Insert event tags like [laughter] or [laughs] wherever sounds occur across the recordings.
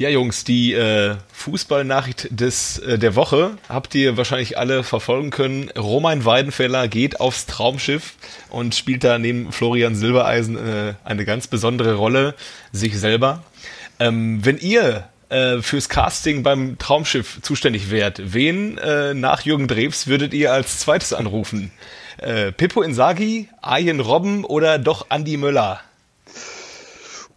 Ja, Jungs, die äh, Fußballnachricht des äh, der Woche habt ihr wahrscheinlich alle verfolgen können. Roman Weidenfeller geht aufs Traumschiff und spielt da neben Florian Silbereisen äh, eine ganz besondere Rolle, sich selber. Ähm, wenn ihr äh, fürs Casting beim Traumschiff zuständig wärt, wen äh, nach Jürgen Drews würdet ihr als zweites anrufen? Äh, Pippo Insagi, Arjen Robben oder doch Andi Möller?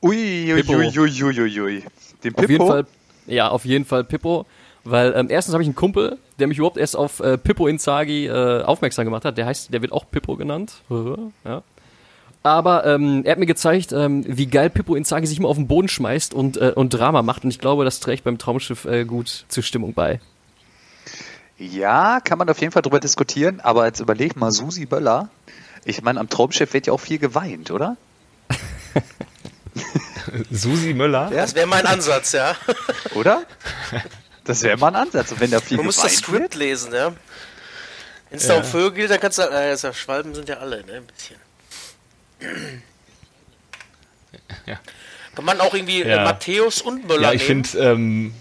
Ui, ui, ui, ui, ui, ui. Den Pippo? Auf jeden Fall, ja, auf jeden Fall Pippo. Weil ähm, erstens habe ich einen Kumpel, der mich überhaupt erst auf äh, Pippo Inzaghi äh, aufmerksam gemacht hat. Der heißt, der wird auch Pippo genannt. [laughs] ja. Aber ähm, er hat mir gezeigt, ähm, wie geil Pippo Inzaghi sich immer auf den Boden schmeißt und, äh, und Drama macht. Und ich glaube, das trägt beim Traumschiff äh, gut zur Stimmung bei. Ja, kann man auf jeden Fall drüber diskutieren. Aber jetzt überleg mal, Susi Böller. Ich meine, am Traumschiff wird ja auch viel geweint, oder? [laughs] Susi Möller? Ja? Das wäre mein Ansatz, ja. Oder? Das wäre mal ein Ansatz. Und wenn da viel Man muss das Skript wird. lesen, ja. Wenn es ja. da um Vögel geht, dann kannst du äh, ja, Schwalben sind ja alle, ne? Ein bisschen. Ja. Kann man auch irgendwie äh, ja. Matthäus und Möller Ja, ich finde, ähm,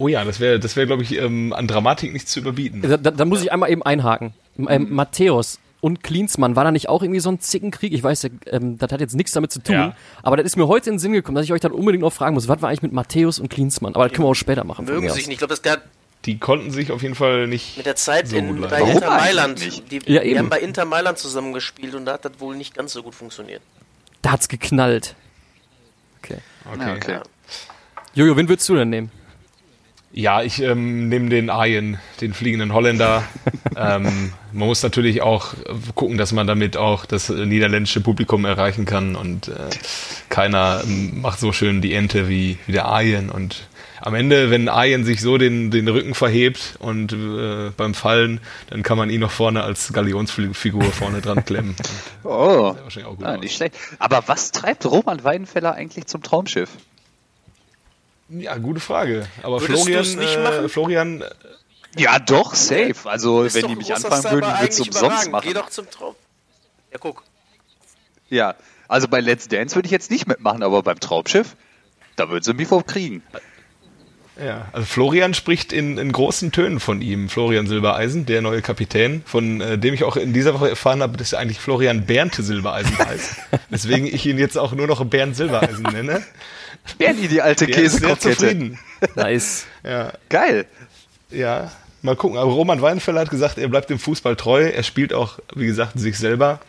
Oh ja, das wäre, das wäre, glaube ich, ähm, an Dramatik nicht zu überbieten. Da, da, da muss ich einmal eben einhaken. Ähm, Matthäus, und Klinsmann, war da nicht auch irgendwie so ein Zickenkrieg? Ich weiß, ähm, das hat jetzt nichts damit zu tun, ja. aber das ist mir heute in den Sinn gekommen, dass ich euch dann unbedingt noch fragen muss, was war eigentlich mit Matthäus und Klinsmann? Aber das können wir auch später machen. Mögen sich nicht. Ich glaube, das der die konnten sich auf jeden Fall nicht. Mit der Zeit so in, bei Warum Inter Mailand. Die, ja, die haben bei Inter Mailand zusammengespielt und da hat das wohl nicht ganz so gut funktioniert. Da hat's geknallt. Okay. Okay. okay. Jojo, wen würdest du denn nehmen? Ja, ich ähm, nehme den Ayen, den fliegenden Holländer. [laughs] ähm, man muss natürlich auch gucken, dass man damit auch das niederländische Publikum erreichen kann und äh, keiner ähm, macht so schön die Ente wie, wie der Ayen und am Ende, wenn Ayen sich so den, den Rücken verhebt und äh, beim Fallen, dann kann man ihn noch vorne als Galionsfigur vorne dran [laughs] klemmen. oh, ah, nicht schlecht. Aber was treibt Roman Weidenfeller eigentlich zum Traumschiff? Ja, gute Frage. Aber Würdest Florian, nicht äh, machen? Florian. Äh, ja, doch, safe. Also, wenn die mich anfangen würden, würde es umsonst machen. Geh doch zum Traum. Ja, guck. Ja, also bei Let's Dance würde ich jetzt nicht mitmachen, aber beim Traumschiff, da würden sie mich vor kriegen. Ja, also Florian spricht in, in großen Tönen von ihm, Florian Silbereisen, der neue Kapitän, von äh, dem ich auch in dieser Woche erfahren habe, dass er eigentlich Florian Bernte Silbereisen heißt. [laughs] Weswegen ich ihn jetzt auch nur noch Bernd Silbereisen nenne. Bernie, die alte Käsekrockette. Nice. Ja. Geil. Ja, mal gucken. Aber Roman Weinfeller hat gesagt, er bleibt dem Fußball treu. Er spielt auch, wie gesagt, sich selber.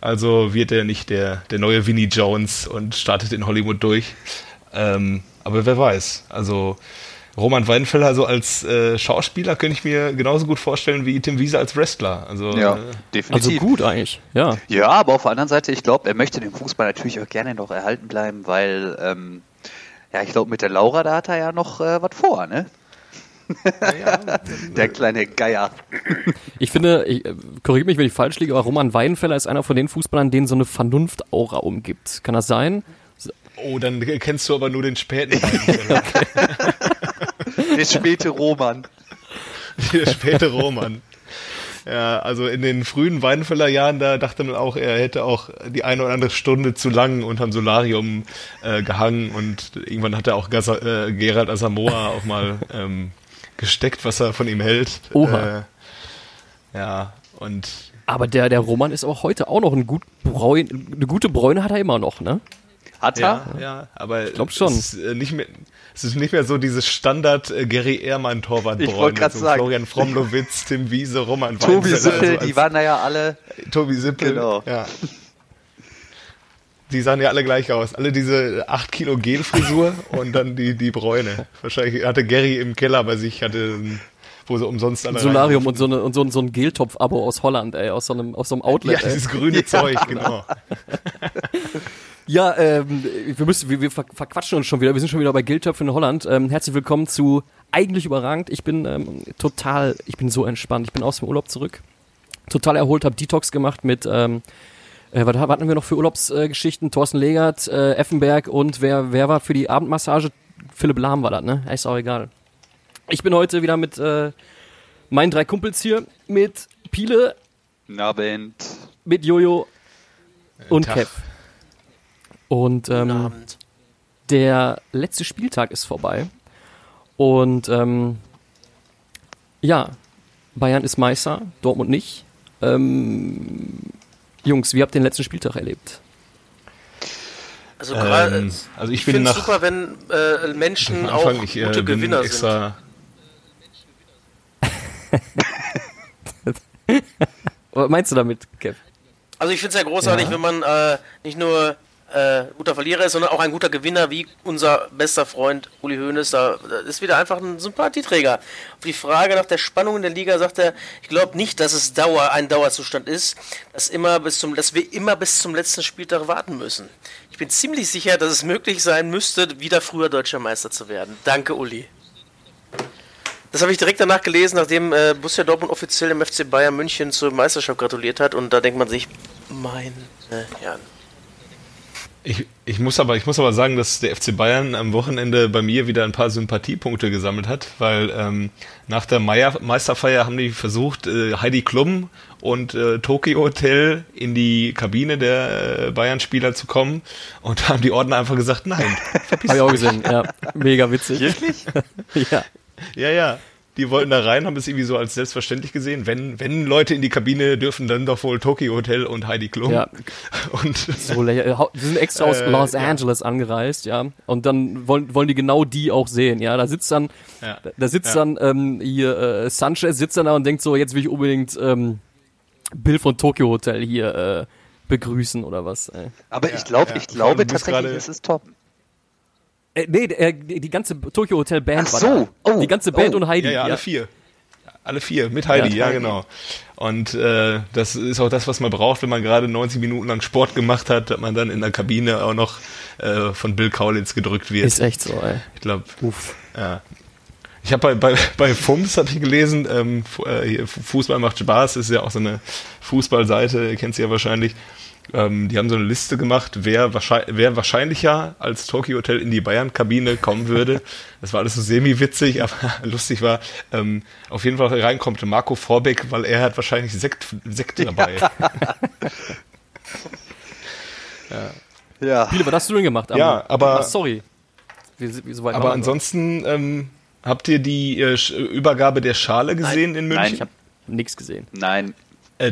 Also wird er nicht der, der neue Vinnie Jones und startet in Hollywood durch. Ähm, aber wer weiß. Also Roman Weidenfeller so als äh, Schauspieler könnte ich mir genauso gut vorstellen wie Tim Wiese als Wrestler. Also, ja, äh, definitiv. Also gut eigentlich, ja. Ja, aber auf der anderen Seite, ich glaube, er möchte den Fußball natürlich auch gerne noch erhalten bleiben, weil, ähm, ja, ich glaube, mit der Laura, da hat er ja noch äh, was vor, ne? Ja, [laughs] der kleine Geier. Ich finde, ich, äh, korrigiere mich, wenn ich falsch liege, aber Roman Weidenfeller ist einer von den Fußballern, denen so eine Vernunft-Aura umgibt. Kann das sein? Oh, dann kennst du aber nur den späten [laughs] Weidenfeller. Der späte Roman. Der späte Roman. Ja, also in den frühen Weidenfeller Jahren, da dachte man auch, er hätte auch die eine oder andere Stunde zu lang unterm Solarium äh, gehangen und irgendwann hat er auch Gasa, äh, Gerald Asamoah [laughs] auch mal ähm, gesteckt, was er von ihm hält. Oha. Äh, ja, und. Aber der, der Roman ist auch heute auch noch ein gut Bräun, eine gute Bräune hat er immer noch, ne? Hat er? Ja, ja aber ich glaube schon. Es ist, äh, nicht mehr, es ist nicht mehr so dieses Standard äh, Gary Ehrmann Torwart Ich wollte gerade so sagen. Florian Fromlowitz, Tim Wiese, Roman Tobi Sippel, also die waren da ja alle. Tobi Sippel, genau. ja. Die sahen ja alle gleich aus. Alle diese 8 Kilo Gelfrisur [laughs] und dann die, die Bräune. Wahrscheinlich hatte Gary im Keller bei sich, hatte wo sie umsonst alle Solarium und so, eine, und so, so ein Geltopf-Abo aus Holland, ey, aus so einem, aus so einem Outlet. Ja, dieses grüne [laughs] ja. Zeug, genau. [laughs] Ja, ähm, wir müssen, wir, wir verquatschen uns schon wieder. Wir sind schon wieder bei Gildtöpfen in Holland. Ähm, herzlich willkommen zu eigentlich überragend. Ich bin ähm, total, ich bin so entspannt. Ich bin aus dem Urlaub zurück, total erholt, habe Detox gemacht mit. Ähm, äh, was hatten wir noch für Urlaubsgeschichten? Äh, Thorsten Legert, äh, Effenberg und wer, wer war für die Abendmassage? Philipp Lahm war das, ne? Ist auch egal. Ich bin heute wieder mit äh, meinen drei Kumpels hier, mit Piele, Abend. mit Jojo und Tag. Kev. Und ähm, Der letzte Spieltag ist vorbei. Und ähm, ja, Bayern ist Meister, Dortmund nicht. Ähm, Jungs, wie habt ihr den letzten Spieltag erlebt? Also, ähm, also ich, ich finde es super, wenn äh, Menschen auch ich, äh, gute Gewinner extra sind. [laughs] Was meinst du damit, Kev? Also ich finde es ja großartig, ja. wenn man äh, nicht nur äh, guter Verlierer ist, sondern auch ein guter Gewinner, wie unser bester Freund Uli Hoeneß. Da, ist wieder einfach ein Sympathieträger. Auf die Frage nach der Spannung in der Liga sagt er, ich glaube nicht, dass es Dauer, ein Dauerzustand ist, dass, immer bis zum, dass wir immer bis zum letzten Spieltag warten müssen. Ich bin ziemlich sicher, dass es möglich sein müsste, wieder früher deutscher Meister zu werden. Danke, Uli. Das habe ich direkt danach gelesen, nachdem äh, Borussia Dortmund offiziell dem FC Bayern München zur Meisterschaft gratuliert hat. Und da denkt man sich, meine Herren. Ich, ich, muss aber, ich muss aber sagen, dass der FC Bayern am Wochenende bei mir wieder ein paar Sympathiepunkte gesammelt hat, weil ähm, nach der Meier, Meisterfeier haben die versucht, äh, Heidi Klum und äh, Tokyo Hotel in die Kabine der äh, Bayern-Spieler zu kommen und [laughs] haben die Ordner einfach gesagt, nein. [laughs] Hab ich auch gesehen, ja. Mega witzig. Wirklich? [laughs] ja. Ja, ja die wollten da rein, haben es irgendwie so als selbstverständlich gesehen. Wenn, wenn Leute in die Kabine dürfen, dann doch wohl Tokyo Hotel und Heidi Klum. Ja. [laughs] Und so, die sind extra aus äh, Los Angeles ja. angereist, ja. Und dann wollen, wollen die genau die auch sehen, ja. Da sitzt dann, ja. da sitzt ja. dann ähm, hier äh, Sanchez sitzt dann da und denkt so, jetzt will ich unbedingt ähm, Bill von Tokyo Hotel hier äh, begrüßen oder was. Ey. Aber ich glaube, ich glaube tatsächlich, es ist top. Äh, nee, äh, die, ganze Tokyo Hotel Band Ach war so. da. Oh. Die ganze Band oh. und Heidi. Ja, ja, alle vier. Alle vier, mit Heidi, ja, ja genau. Und äh, das ist auch das, was man braucht, wenn man gerade 90 Minuten lang Sport gemacht hat, dass man dann in der Kabine auch noch äh, von Bill Kaulitz gedrückt wird. Ist echt so, ey. Ich glaube, ja. Ich habe bei, bei, bei FUMS hatte ich gelesen, ähm, äh, Fußball macht Spaß, ist ja auch so eine Fußballseite, ihr kennt sie ja wahrscheinlich. Ähm, die haben so eine Liste gemacht, wer, wahrscheinlich, wer wahrscheinlicher als Tokyo Hotel in die Bayern-Kabine kommen würde. [laughs] Das war alles so semi-witzig, aber [laughs] lustig war, ähm, auf jeden Fall reinkommt Marco Vorbeck, weil er hat wahrscheinlich Sekt, Sekt dabei. [laughs] Ja. ja. Viele, was hast du denn gemacht? ja, aber. Sorry. Wie, wie so aber ansonsten, ähm, habt ihr die äh, Übergabe der Schale gesehen Nein. in München? Nein, ich habe nichts gesehen. Nein,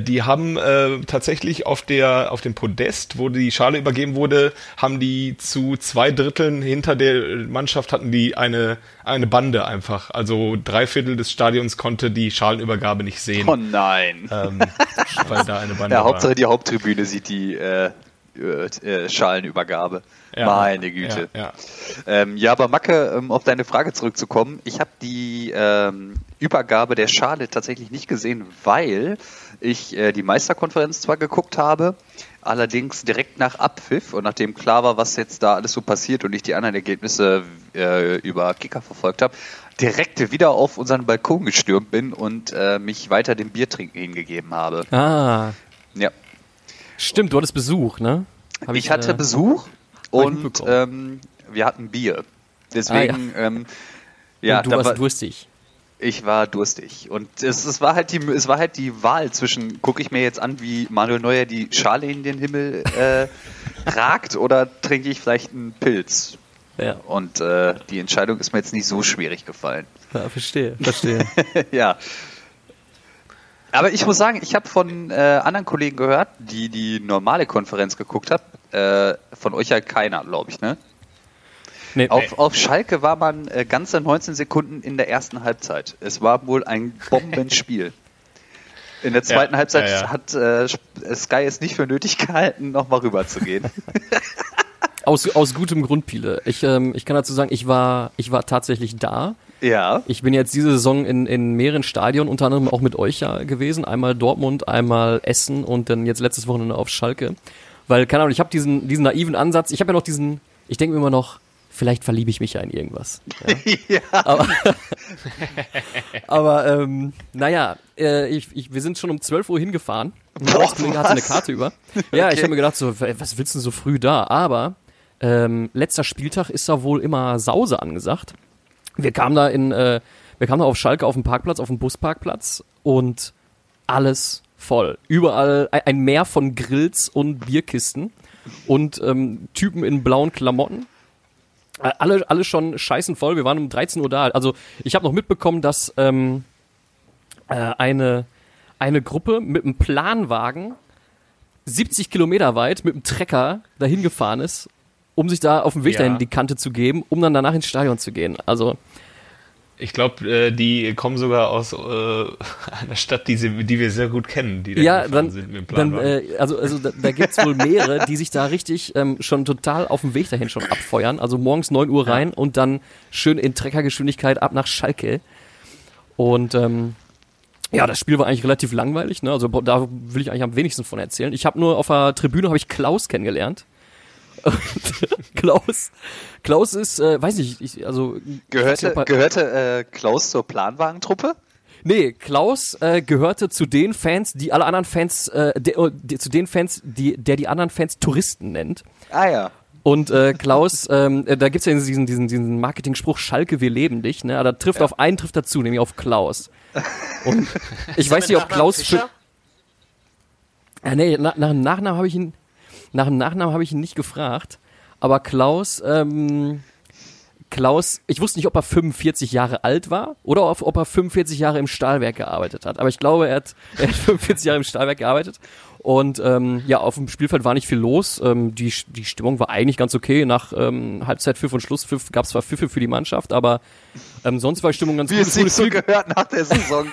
die haben äh, tatsächlich auf der auf dem Podest, wo die Schale übergeben wurde, haben die zu zwei Dritteln hinter der Mannschaft hatten die eine eine Bande einfach. Also drei Viertel des Stadions konnte die Schalenübergabe nicht sehen. Oh nein. Ähm, [laughs] weil da eine Bande ja, Hauptsache die Haupttribüne sieht die äh, äh, Schalenübergabe. Ja, Meine Güte. Ja, ja. Ähm, ja, aber Macke, um auf deine Frage zurückzukommen, ich habe die ähm, Übergabe der Schale tatsächlich nicht gesehen, weil ich äh, die Meisterkonferenz zwar geguckt habe, allerdings direkt nach Abpfiff und nachdem klar war, was jetzt da alles so passiert und ich die anderen Ergebnisse äh, über Kicker verfolgt habe, direkt wieder auf unseren Balkon gestürmt bin und äh, mich weiter dem Biertrinken hingegeben habe. Ah. Ja. Stimmt, du hattest Besuch, ne? Ich, ich hatte äh, Besuch und ähm, wir hatten Bier. Deswegen, ah, ja. Ähm, ja, und du warst war, durstig. Ich war durstig. Und es, es, war halt die, es war halt die Wahl zwischen, gucke ich mir jetzt an, wie Manuel Neuer die Schale in den Himmel äh, [laughs] ragt oder trinke ich vielleicht einen Pilz? Ja. Und äh, die Entscheidung ist mir jetzt nicht so schwierig gefallen. Ja, verstehe, verstehe. [laughs] ja. Aber ich muss sagen, ich habe von äh, anderen Kollegen gehört, die die normale Konferenz geguckt haben. Äh, von euch halt keiner, glaube ich, ne? Nee, auf, nee. auf Schalke war man äh, ganze 19 Sekunden in der ersten Halbzeit. Es war wohl ein Bombenspiel. [laughs] In der zweiten ja, Halbzeit ja, ja. hat äh, Sky es nicht für nötig gehalten, nochmal rüber zu gehen. [laughs] aus, aus gutem Grund, Piele. Ich, ähm, ich kann dazu sagen, ich war, ich war tatsächlich da. Ja. Ich bin jetzt diese Saison in, in mehreren Stadien, unter anderem auch mit euch ja gewesen. Einmal Dortmund, einmal Essen und dann jetzt letztes Wochenende auf Schalke. Weil, keine Ahnung, ich habe diesen, diesen naiven Ansatz. Ich habe ja noch diesen, ich denke mir immer noch, vielleicht verliebe ich mich ja in irgendwas. [laughs] Ja. ja. Aber, [laughs] aber ähm, naja, äh, ich, ich, wir sind schon um 12 Uhr hingefahren. Ein Kollege hatte eine Karte über. [laughs] Ja, okay. ich habe mir gedacht, so, was willst du denn so früh da? Aber ähm, letzter Spieltag ist da wohl immer Sause angesagt. Wir kamen da in, äh, wir kamen da auf Schalke auf dem Parkplatz, auf dem Busparkplatz und alles voll. Überall ein Meer von Grills und Bierkisten und ähm, Typen in blauen Klamotten. Alle, alle schon scheißen voll. Wir waren um 13 Uhr da. Also ich habe noch mitbekommen, dass ähm, äh, eine, eine Gruppe mit einem Planwagen 70 Kilometer weit mit einem Trecker dahin gefahren ist, um sich da auf dem Weg Ja. dahin die Kante zu geben, um dann danach ins Stadion zu gehen. Also Ich glaube, äh, die kommen sogar aus äh, [laughs] einer Stadt, die, sie, die wir sehr gut kennen, die da ja, dann, sind mit dem dann Planwagen. äh, also, also da, da gibt's wohl mehrere, die sich da richtig ähm, schon total auf dem Weg dahin schon abfeuern. Also morgens 9 Uhr rein und dann schön in Treckergeschwindigkeit ab nach Schalke. Und ähm, ja, das Spiel war eigentlich relativ langweilig. Ne? Also da will ich eigentlich am wenigsten von erzählen. Ich habe nur auf der Tribüne habe ich Klaus kennengelernt. Und [laughs] Klaus, Klaus ist, äh, weiß nicht, ich, also Gehörte, er- gehörte äh, Klaus zur Planwagentruppe? Nee, Klaus äh, gehörte zu den Fans, die alle anderen Fans, äh, de, äh, die, zu den Fans, die, der die anderen Fans Touristen nennt. Ah ja. Und äh, Klaus, [laughs] ähm, äh, da gibt's ja diesen, diesen, diesen Marketing-Spruch, Schalke, wir leben dich. Ne? Da trifft auf einen trifft dazu, nämlich auf Klaus. [laughs] Und ich weiß nicht, ob Klaus für, ja, nee, na, nach dem Nachnamen habe ich ihn, nach dem Nachnamen habe ich ihn nicht gefragt. Aber Klaus, ähm, Klaus, ich wusste nicht, ob er 45 Jahre alt war oder ob, ob er 45 Jahre im Stahlwerk gearbeitet hat. Aber ich glaube, er hat, er hat 45 Jahre im Stahlwerk gearbeitet. Und ähm, ja, auf dem Spielfeld war nicht viel los. Ähm, die, die Stimmung war eigentlich ganz okay. Nach ähm, Halbzeit Pfiff und Schlusspfiff gab es zwar Pfiffe für die Mannschaft, aber ähm, sonst war die Stimmung ganz Wie gut. es Es sich so gehört nach der Saison.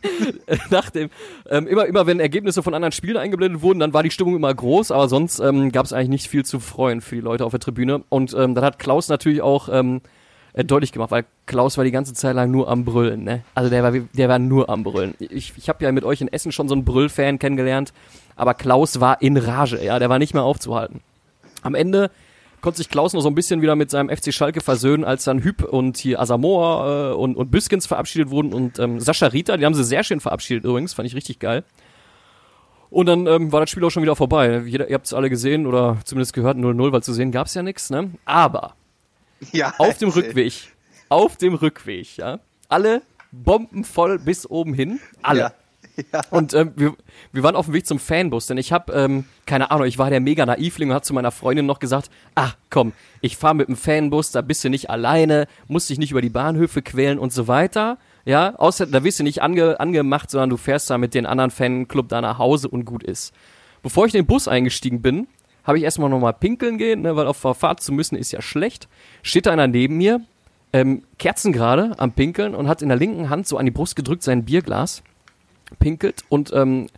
[laughs] nach dem, ähm, immer, immer wenn Ergebnisse von anderen Spielen eingeblendet wurden, dann war die Stimmung immer groß, aber sonst ähm, gab es eigentlich nicht viel zu freuen für die Leute auf der Tribüne. Und ähm, dann hat Klaus natürlich auch ähm, äh, deutlich gemacht, weil Klaus war die ganze Zeit lang nur am Brüllen. Ne? Also der war, der war nur am Brüllen. Ich, ich habe ja mit euch in Essen schon so einen Brüllfan kennengelernt, aber Klaus war in Rage, ja, der war nicht mehr aufzuhalten. Am Ende konnte sich Klaus noch so ein bisschen wieder mit seinem FC Schalke versöhnen, als dann Hüb und hier Asamoah äh, und, und Büskens verabschiedet wurden und ähm, Sascha Rita, die haben sie sehr schön verabschiedet übrigens, fand ich richtig geil. Und dann ähm, war das Spiel auch schon wieder vorbei. Jeder, ihr habt es alle gesehen oder zumindest gehört 0-0, weil zu sehen gab es ja nichts. Ne? Aber [laughs] ja, auf dem. Rückweg, auf dem Rückweg, ja, alle bombenvoll bis oben hin, alle. Ja. [laughs] Ja. Und ähm, wir, wir waren auf dem Weg zum Fanbus, denn ich habe, ähm, keine Ahnung, ich war der mega Naivling und hat zu meiner Freundin noch gesagt, ach komm, ich fahre mit dem Fanbus, da bist du nicht alleine, musst dich nicht über die Bahnhöfe quälen und so weiter. Ja, außer da wirst du nicht ange, angemacht, sondern du fährst da mit den anderen Fanclub da nach Hause und gut ist. Bevor ich in den Bus eingestiegen bin, habe ich erstmal nochmal pinkeln gehen, ne, weil auf Fahrt zu müssen ist ja schlecht. Steht da einer neben mir, ähm, Kerzen gerade am Pinkeln und hat in der linken Hand so an die Brust gedrückt sein Bierglas pinkelt und ähm,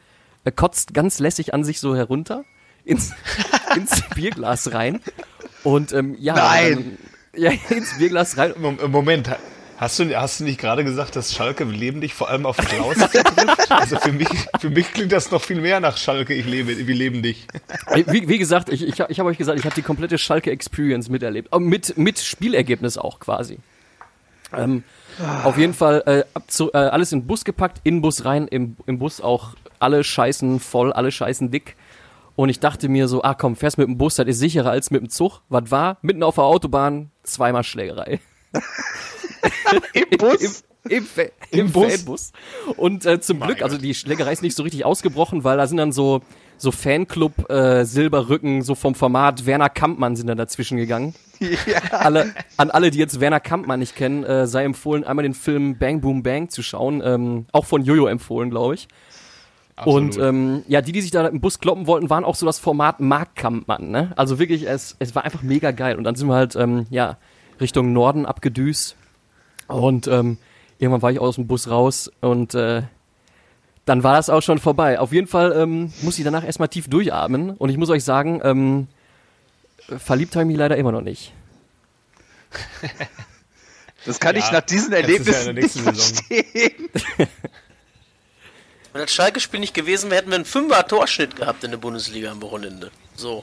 er kotzt ganz lässig an sich so herunter ins, [laughs] ins Bierglas rein. Und ähm, ja, Nein! Dann, [laughs] ja, ins Bierglas rein. Mom- äh, Moment, hast du, hast du nicht gerade gesagt, dass Schalke leben dich vor allem auf Klaus trifft? Also für mich, für mich klingt das noch viel mehr nach Schalke, ich lebe, wir leben dich. Wie, wie gesagt, ich, ich, ich habe euch gesagt, ich habe die komplette Schalke Experience miterlebt. Mit, mit Spielergebnis auch quasi. Ähm, auf jeden Fall äh, zu, äh, alles in den Bus gepackt, in den Bus rein, im, im Bus auch alle scheißen voll, alle scheißen dick. Und ich dachte mir so, ah komm, fährst mit dem Bus, das ist sicherer als mit dem Zug. Was war? Mitten auf der Autobahn, zweimal Schlägerei. [laughs] Im Bus? Im, im, Im im Bus? Fanbus. Und äh, zum Mein Glück, also die Schlägerei ist nicht so richtig ausgebrochen, weil da sind dann so so Fanclub äh, Silberrücken, so vom Format Werner Kampmann sind dann dazwischen gegangen. ja. Alle, an alle, die jetzt Werner Kampmann nicht kennen, äh, sei empfohlen, einmal den Film Bang Boom Bang zu schauen. Ähm, auch von Jojo empfohlen, glaube ich. Und ähm, ja, die, die sich da im Bus kloppen wollten, waren auch so das Format Mark Kampmann. Ne? Also wirklich, es, es war einfach mega geil. Und dann sind wir halt ähm, ja Richtung Norden abgedüst. Und ähm, irgendwann war ich aus dem Bus raus und äh, dann war das auch schon vorbei. Auf jeden Fall ähm, muss ich danach erstmal tief durchatmen. Und ich muss euch sagen, ähm, verliebt habe ich mich leider immer noch nicht. [laughs] Das kann Ja, ich nach diesen ja Erlebnissen der nicht nächsten Saison. verstehen. Wenn das Schalke-Spiel nicht gewesen wäre, hätten wir einen Fünfer-Torschnitt gehabt in der Bundesliga am Wochenende. So.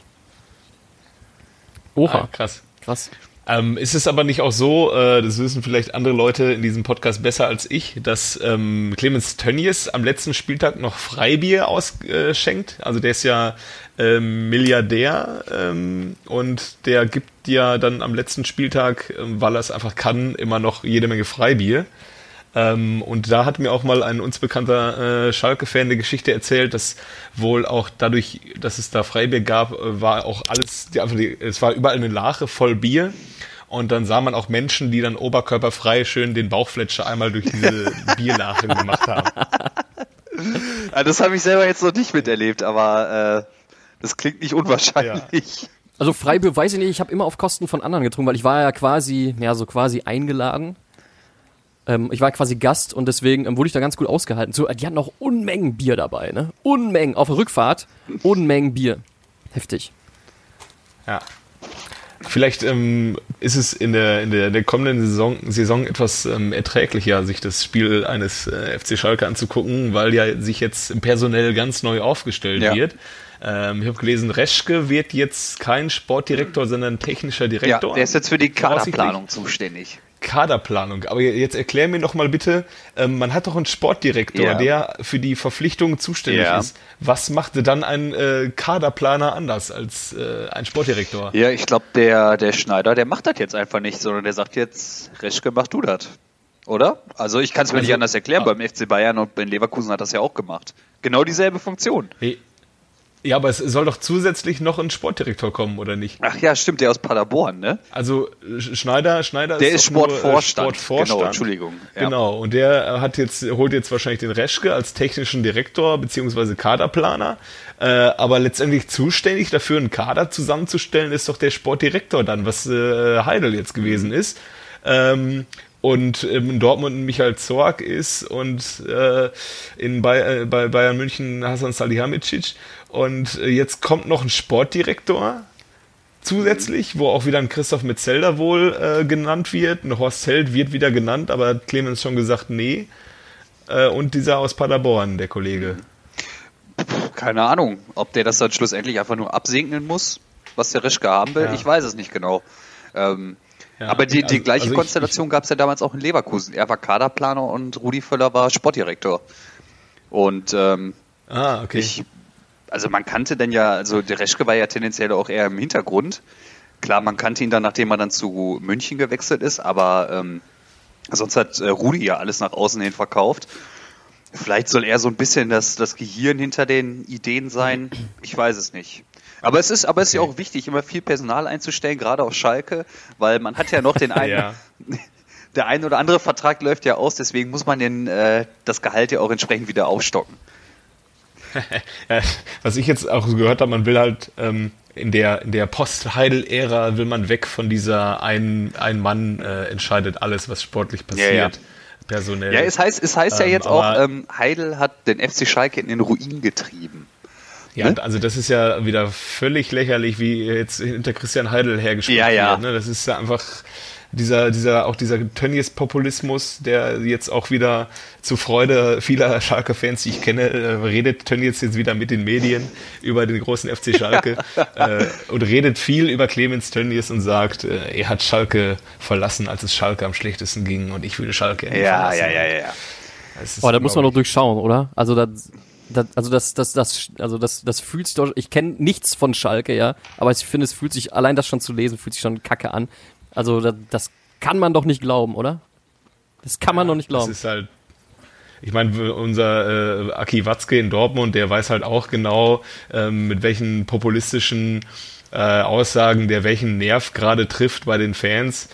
Oha, Ah, krass. krass. Ähm, ist es aber nicht auch so, äh, das wissen vielleicht andere Leute in diesem Podcast besser als ich, dass ähm, Clemens Tönnies am letzten Spieltag noch Freibier ausschenkt? Also der ist ja ähm, Milliardär ähm, und der gibt ja dann am letzten Spieltag, ähm, weil er es einfach kann, immer noch jede Menge Freibier. Ähm, und da hat mir auch mal ein uns bekannter äh, Schalke-Fan eine Geschichte erzählt, dass wohl auch dadurch, dass es da Freibier gab, äh, war auch alles, die, einfach die, es war überall eine Lache voll Bier. Und dann sah man auch Menschen, die dann oberkörperfrei schön den Bauchfletscher einmal durch diese [laughs] Bierlache gemacht haben. Ja, das habe ich selber jetzt noch nicht miterlebt, aber äh, das klingt nicht unwahrscheinlich. Ja. Also Freibier weiß ich nicht, ich habe immer auf Kosten von anderen getrunken, weil ich war ja quasi, ja, so quasi eingeladen. Ähm, ich war quasi Gast und deswegen ähm, wurde ich da ganz gut ausgehalten. So, die hatten auch Unmengen Bier dabei, ne? Unmengen. Auf der Rückfahrt, Unmengen Bier. Heftig. Ja. Vielleicht ähm, ist es in der, in der, der kommenden Saison, Saison etwas ähm, erträglicher, sich das Spiel eines äh, FC Schalke anzugucken, weil ja sich jetzt personell ganz neu aufgestellt ja. wird. Ähm, ich habe gelesen, Reschke wird jetzt kein Sportdirektor, sondern technischer Direktor. Ja, der ist jetzt für die Kaderplanung zuständig. Kaderplanung. Aber jetzt erklär mir noch mal bitte, ähm, man hat doch einen Sportdirektor, ja. der für die Verpflichtungen zuständig ja. ist. Was machte dann ein äh, Kaderplaner anders als äh, ein Sportdirektor? Ja, ich glaube, der, der Schneider, der macht das jetzt einfach nicht, sondern der sagt jetzt, Reschke, mach du das. Oder? Also ich kann es mir also, nicht anders erklären. Ah. Beim FC Bayern und in Leverkusen hat das ja auch gemacht. Genau dieselbe Funktion. Hey, ja, aber es soll doch zusätzlich noch ein Sportdirektor kommen, oder nicht? Ach ja, stimmt, der aus Paderborn, ne? Also Schneider, Schneider der ist, ist Sportvorstand. Nur, äh, Sportvorstand. Genau, Entschuldigung. Ja. Genau, und der hat jetzt, holt jetzt wahrscheinlich den Reschke als technischen Direktor beziehungsweise Kaderplaner. Äh, aber letztendlich zuständig dafür, einen Kader zusammenzustellen, ist doch der Sportdirektor dann, was äh, Heidel jetzt gewesen ist. Ähm, und ähm, in Dortmund Michael Zorg ist und äh, in Bay äh, bei Bayern München Hasan Salihamidzic und äh, jetzt kommt noch ein Sportdirektor zusätzlich, wo auch wieder ein Christoph Metzelder wohl äh, genannt wird. Ein Horst Held wird wieder genannt, aber hat Clemens schon gesagt, nee. Äh, und dieser aus Paderborn, der Kollege. Keine Ahnung, ob der das dann schlussendlich einfach nur absegnen muss, was der Rischke haben will. Ja. Ich weiß es nicht genau. Ähm, ja, aber die, die also, gleiche also Konstellation gab es ja damals auch in Leverkusen. Er war Kaderplaner und Rudi Völler war Sportdirektor. Und ähm, ah, okay. ich, also man kannte denn ja, also der Reschke war ja tendenziell auch eher im Hintergrund. Klar, man kannte ihn dann, nachdem er dann zu München gewechselt ist, aber ähm, sonst hat äh, Rudi ja alles nach außen hin verkauft. Vielleicht soll er so ein bisschen das, das Gehirn hinter den Ideen sein. Ich weiß es nicht. Aber es ist, aber es ist ja auch wichtig, immer viel Personal einzustellen, gerade auf Schalke, weil man hat ja noch den [laughs] einen, ja. [laughs] der ein oder andere Vertrag läuft ja aus, deswegen muss man den, äh, das Gehalt ja auch entsprechend wieder aufstocken. [laughs] Was ich jetzt auch gehört habe, man will halt ähm, in der, in der Post-Heidel-Ära will man weg von dieser ein, ein Mann äh, entscheidet alles, was sportlich passiert. Ja, ja. Personell. Ja, es heißt, es heißt ähm, ja jetzt auch, ähm, Heidel hat den FC Schalke in den Ruin getrieben. Ja, ne? also das ist ja wieder völlig lächerlich, wie jetzt hinter Christian Heidel hergespielt ja, ja. wird. Ne? Das ist ja einfach dieser, dieser, auch dieser Tönnies-Populismus, der jetzt auch wieder zu Freude vieler Schalke-Fans, die ich kenne, äh, redet Tönnies jetzt wieder mit den Medien über den großen FC Schalke [laughs] äh, und redet viel über Clemens Tönnies und sagt, äh, er hat Schalke verlassen, als es Schalke am schlechtesten ging und ich würde Schalke ja, verlassen. Ja, ja, ja, ja. Oh, da muss man doch durchschauen, oder? Also das das, also das, das, das, also das, das fühlt sich doch, ich kenne nichts von Schalke, ja, aber ich finde, es fühlt sich, allein das schon zu lesen, fühlt sich schon kacke an. Also das, das kann man doch nicht glauben, oder? Das kann man ja, doch nicht glauben. Das ist halt, ich meine, unser äh, Aki Watzke in Dortmund, der weiß halt auch genau, ähm, mit welchen populistischen äh, Aussagen der welchen Nerv gerade trifft bei den Fans.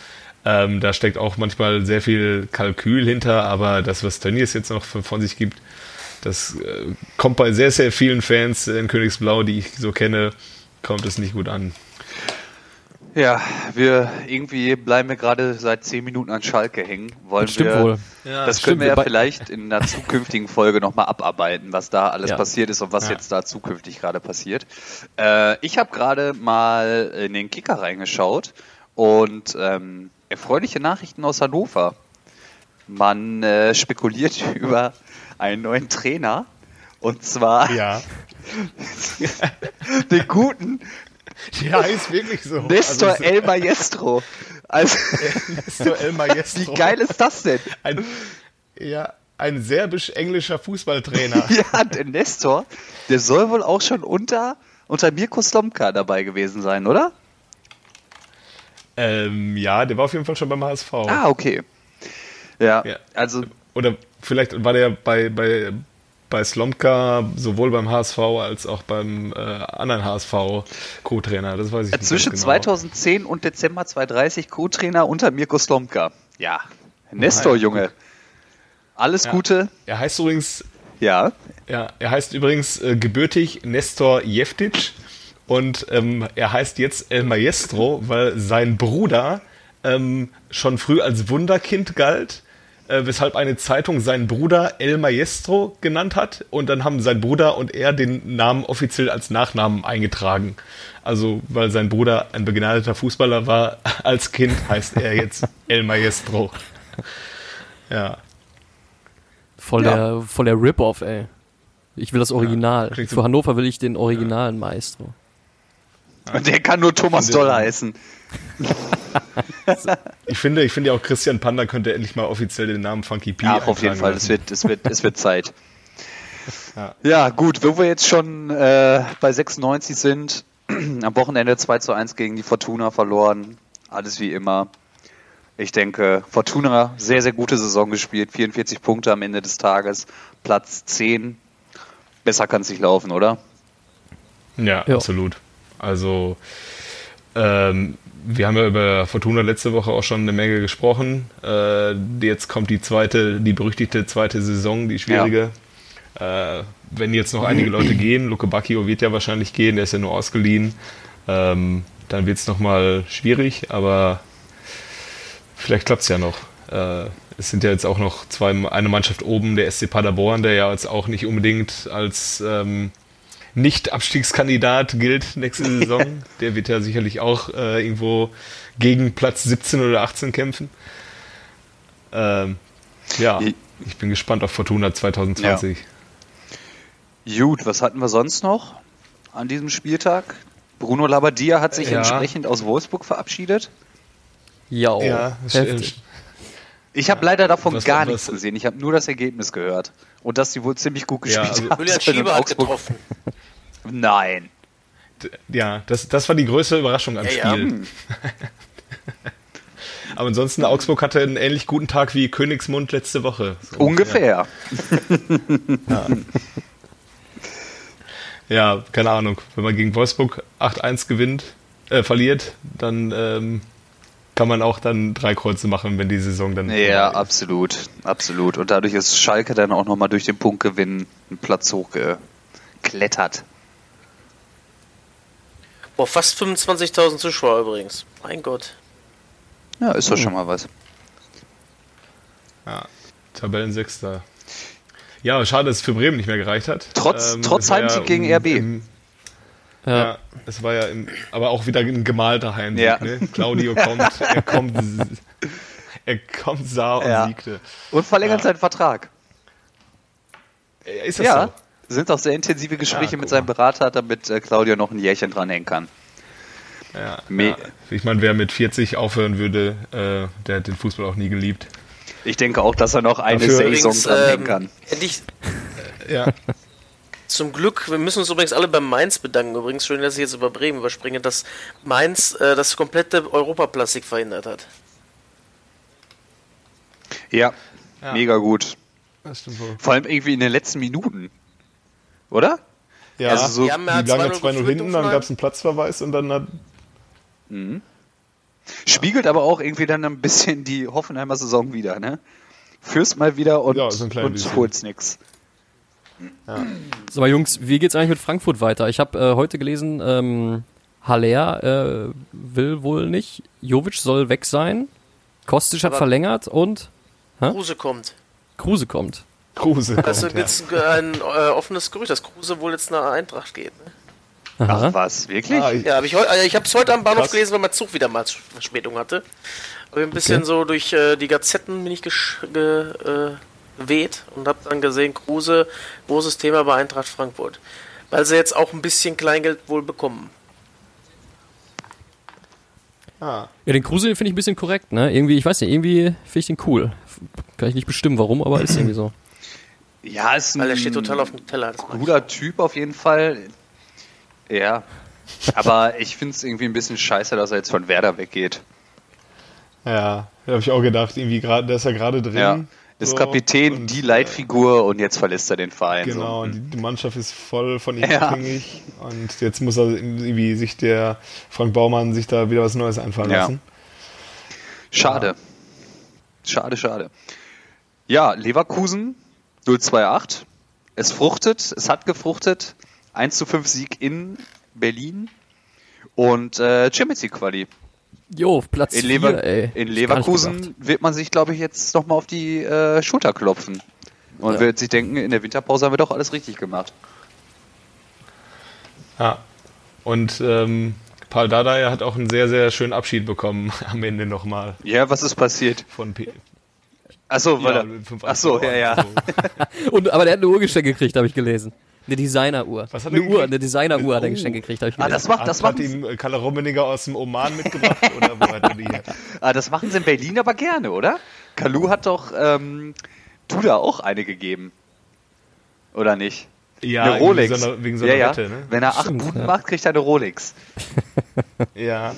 Ähm, da steckt auch manchmal sehr viel Kalkül hinter, aber das, was Tönnies jetzt noch von, von sich gibt, das äh, kommt bei sehr, sehr vielen Fans in Königsblau, die ich so kenne, kommt es nicht gut an. Ja, wir irgendwie bleiben wir gerade seit zehn Minuten an Schalke hängen. Wollen das stimmt wir, wohl. Ja, das können wir ja vielleicht in einer zukünftigen Folge nochmal abarbeiten, was da alles ja. passiert ist und was ja. jetzt da zukünftig gerade passiert. Äh, ich habe gerade mal in den Kicker reingeschaut und ähm, erfreuliche Nachrichten aus Hannover. Man äh, spekuliert [laughs] über einen neuen Trainer. Und zwar ja. [laughs] den guten [laughs] ja, ist wirklich so. Nestor also, El Maestro. Also, [laughs] Nestor El Maestro. Wie geil ist das denn? Ein, ja, ein serbisch-englischer Fußballtrainer. [laughs] ja, der Nestor, der soll wohl auch schon unter, unter Mirko Slomka dabei gewesen sein, oder? Ähm, ja, der war auf jeden Fall schon beim HSV. Ah, okay. Ja, ja. also. Oder vielleicht war der bei, bei bei Slomka sowohl beim HSV als auch beim äh, anderen HSV Co-Trainer. Das weiß ich nicht Zwischen genau. 2010 und Dezember 2030 Co-Trainer unter Mirko Slomka. Ja, Nestor, Nein. Junge. Alles Ja. Gute. Er heißt übrigens, Ja. ja, er heißt übrigens äh, gebürtig Nestor Jeftic und ähm, er heißt jetzt El Maestro, weil sein Bruder ähm, schon früh als Wunderkind galt, äh, weshalb eine Zeitung seinen Bruder El Maestro genannt hat und dann haben sein Bruder und er den Namen offiziell als Nachnamen eingetragen. Also, weil sein Bruder ein begnadeter Fußballer war, [laughs] als Kind heißt er jetzt El Maestro. [laughs] Ja. Voll Ja. der, voll der Rip-Off, ey. Ich will das Original. so- Für Hannover will ich den originalen Maestro. [laughs] Und der kann nur Thomas Doll heißen. [laughs] Ich finde, ich finde ja auch Christian Panda könnte endlich mal offiziell den Namen Funky P Ja, auf jeden Fall. Es wird, es wird, es wird Zeit. [laughs] Ja. Ja, gut, wo wir jetzt schon äh, bei 96 sind, [clears throat] am Wochenende 2 zu 1 gegen die Fortuna verloren. Alles wie immer. Ich denke, Fortuna sehr, sehr gute Saison gespielt. 44 Punkte am Ende des Tages. Platz 10. Besser kann es nicht laufen, oder? Ja, Ja. absolut. Also, ähm, wir haben ja über Fortuna letzte Woche auch schon eine Menge gesprochen. Äh, jetzt kommt die zweite, die berüchtigte zweite Saison, die schwierige. Äh, wenn jetzt noch einige Leute [clears throat] gehen, Luke Bacchio wird ja wahrscheinlich gehen, der ist ja nur ausgeliehen, ähm, dann wird es nochmal schwierig, aber vielleicht klappt es ja noch. Äh, es sind ja jetzt auch noch zwei, eine Mannschaft oben, der SC Paderborn, der ja jetzt auch nicht unbedingt als ähm, nicht-Abstiegskandidat gilt nächste [laughs] Saison. Der wird ja sicherlich auch äh, irgendwo gegen Platz 17 oder 18 kämpfen. Ähm, ja, ich bin gespannt auf Fortuna 2020. Gut, was hatten wir sonst noch an diesem Spieltag? Bruno Labbadia hat sich Ja. entsprechend aus Wolfsburg verabschiedet. Ja, oh, Ja, heftig. Ich habe leider davon Was- gar was- nichts gesehen. Ich habe nur das Ergebnis gehört. Und dass sie wohl ziemlich gut Ja, gespielt also haben. Julian Schieber hat Augsburg- getroffen. Nein. D- Ja, das, das war die größte Überraschung am Ja, ja. Spiel. [laughs] Aber ansonsten, Augsburg hatte einen ähnlich guten Tag wie Königsmund letzte Woche. So, Ungefähr. [laughs] Ja, ja, keine Ahnung. Wenn man gegen Wolfsburg 8-1 gewinnt, äh, verliert, dann ähm, kann man auch dann drei Kreuze machen, wenn die Saison dann. Ja, absolut. Absolut. Und dadurch ist Schalke dann auch nochmal durch den Punktgewinn einen Platz hochgeklettert. Boah, fast 25.000 Zuschauer übrigens. Mein Gott. Ja, ist doch schon mal was. Ja, Tabellensechster. Ja, schade, dass es für Bremen nicht mehr gereicht hat. Trotz- Ähm, trotz Heimsieg gegen im- RB. Im, Ja. ja. es war ja im, aber auch wieder ein gemalter Heimsieg. Ja. Ne? Claudio kommt, er kommt, er kommt, sah und Ja. siegte. Und verlängert Ja. seinen Vertrag. Äh, Ist das Ja. so? Sind auch sehr intensive Gespräche Ja, mit seinem. Berater, damit äh, Claudio noch ein Jährchen dranhängen kann. Ja, Me- ja. Ich meine, wer mit 40 aufhören würde, äh, der hat den Fußball auch nie geliebt. Ich denke auch, dass er noch eine Dafür- Saison dranhängen ähm, kann. endlich Ja, zum Glück, wir müssen uns übrigens alle beim Mainz bedanken. Übrigens, schön, dass ich jetzt über Bremen überspringe, dass Mainz äh, das komplette Europaplastik verhindert hat. Ja, Ja. mega gut. das stimmt wohl. Vor allem irgendwie in den letzten Minuten. Oder? Ja, Also so- Die haben ja die lagen 2-0 2-0 geführt, hinten, dann gab es einen Platzverweis und dann hat. Spiegelt aber auch irgendwie dann ein bisschen die Hoffenheimer Saison wieder, ne? Führst mal wieder und, Ja, so und holst nix. So, aber Jungs, wie geht's eigentlich mit Frankfurt weiter? Ich habe äh, heute gelesen, ähm, Haller äh, will wohl nicht, Jovic soll weg sein, Kostic hat Aber- verlängert und Hä? Kruse kommt. Kruse kommt. Kruse kommt, Also ja. jetzt ein äh, offenes Gerücht, dass Kruse wohl jetzt nach Eintracht geht. Ne? Ach was, wirklich? Ah, ich- Ja, hab ich, äh, ich habe es heute am Bahnhof Krass. gelesen, weil mein Zug wieder mal Verspätung hatte. Aber ein bisschen Okay. so durch äh, die Gazetten bin ich gesch- ge, äh, geweht und habe dann gesehen, Kruse, großes Thema bei Eintracht Frankfurt. Weil sie jetzt auch ein bisschen Kleingeld wohl bekommen. Ah. Ja, den Kruse finde ich ein bisschen korrekt, ne? Irgendwie, ich weiß nicht, irgendwie finde ich den cool. Kann ich nicht bestimmen, warum, aber ist irgendwie so. Ja, ist ein Weil der steht total auf dem Teller. Cooler Typ auf jeden Fall. Ja. Aber ich finde es irgendwie ein bisschen scheiße, dass er jetzt von Werder weggeht. Ja, da habe ich auch gedacht, irgendwie gerade, der ist ja gerade drin. Ja. Ist So, Kapitän, und, die Leitfigur und jetzt verlässt er den Verein. Genau, So. und die, die Mannschaft ist voll von ihm Ja. abhängig und jetzt muss er irgendwie sich der Frank Baumann sich da wieder was Neues einfallen Ja. lassen. Schade. Schade, schade. Ja, Leverkusen 028. Es fruchtet, es hat gefruchtet. 1 zu 5 Sieg in Berlin. Und äh, Champions League Quali. Jo, Platz In, 4, Lever ey. in Leverkusen wird man sich, glaube ich, jetzt nochmal auf die äh, Schulter klopfen. Und Ja. wird sich denken, in der Winterpause haben wir doch alles richtig gemacht. Ja. Und ähm, Paul Dardai hat auch einen sehr, sehr schönen Abschied bekommen [laughs] am Ende nochmal Ja, was ist passiert? von P. Achso, weil Ja, er. Achso, ja, ja. [laughs] [laughs] Und, aber der hat eine Uhr geschenkt gekriegt, habe ich gelesen. Eine Designer-Uhr. Was hat eine Uhr, eine Designer-Uhr hat er Oh. geschenkt gekriegt, habe ich Ah, das macht, das hat, macht hat ihm äh, Kalle Rummeniger aus dem Oman mitgebracht [laughs] oder wo hat er die her? Ah, das machen sie in Berlin aber gerne, oder? Kalu hat doch ähm, Duda auch eine gegeben. Oder nicht? Ja, eine Rolex. Wegen so einer, wegen so einer ja. Wette, ne? Wenn er acht Stimmt, Buden ja. macht, kriegt er eine Rolex. [laughs] Ja,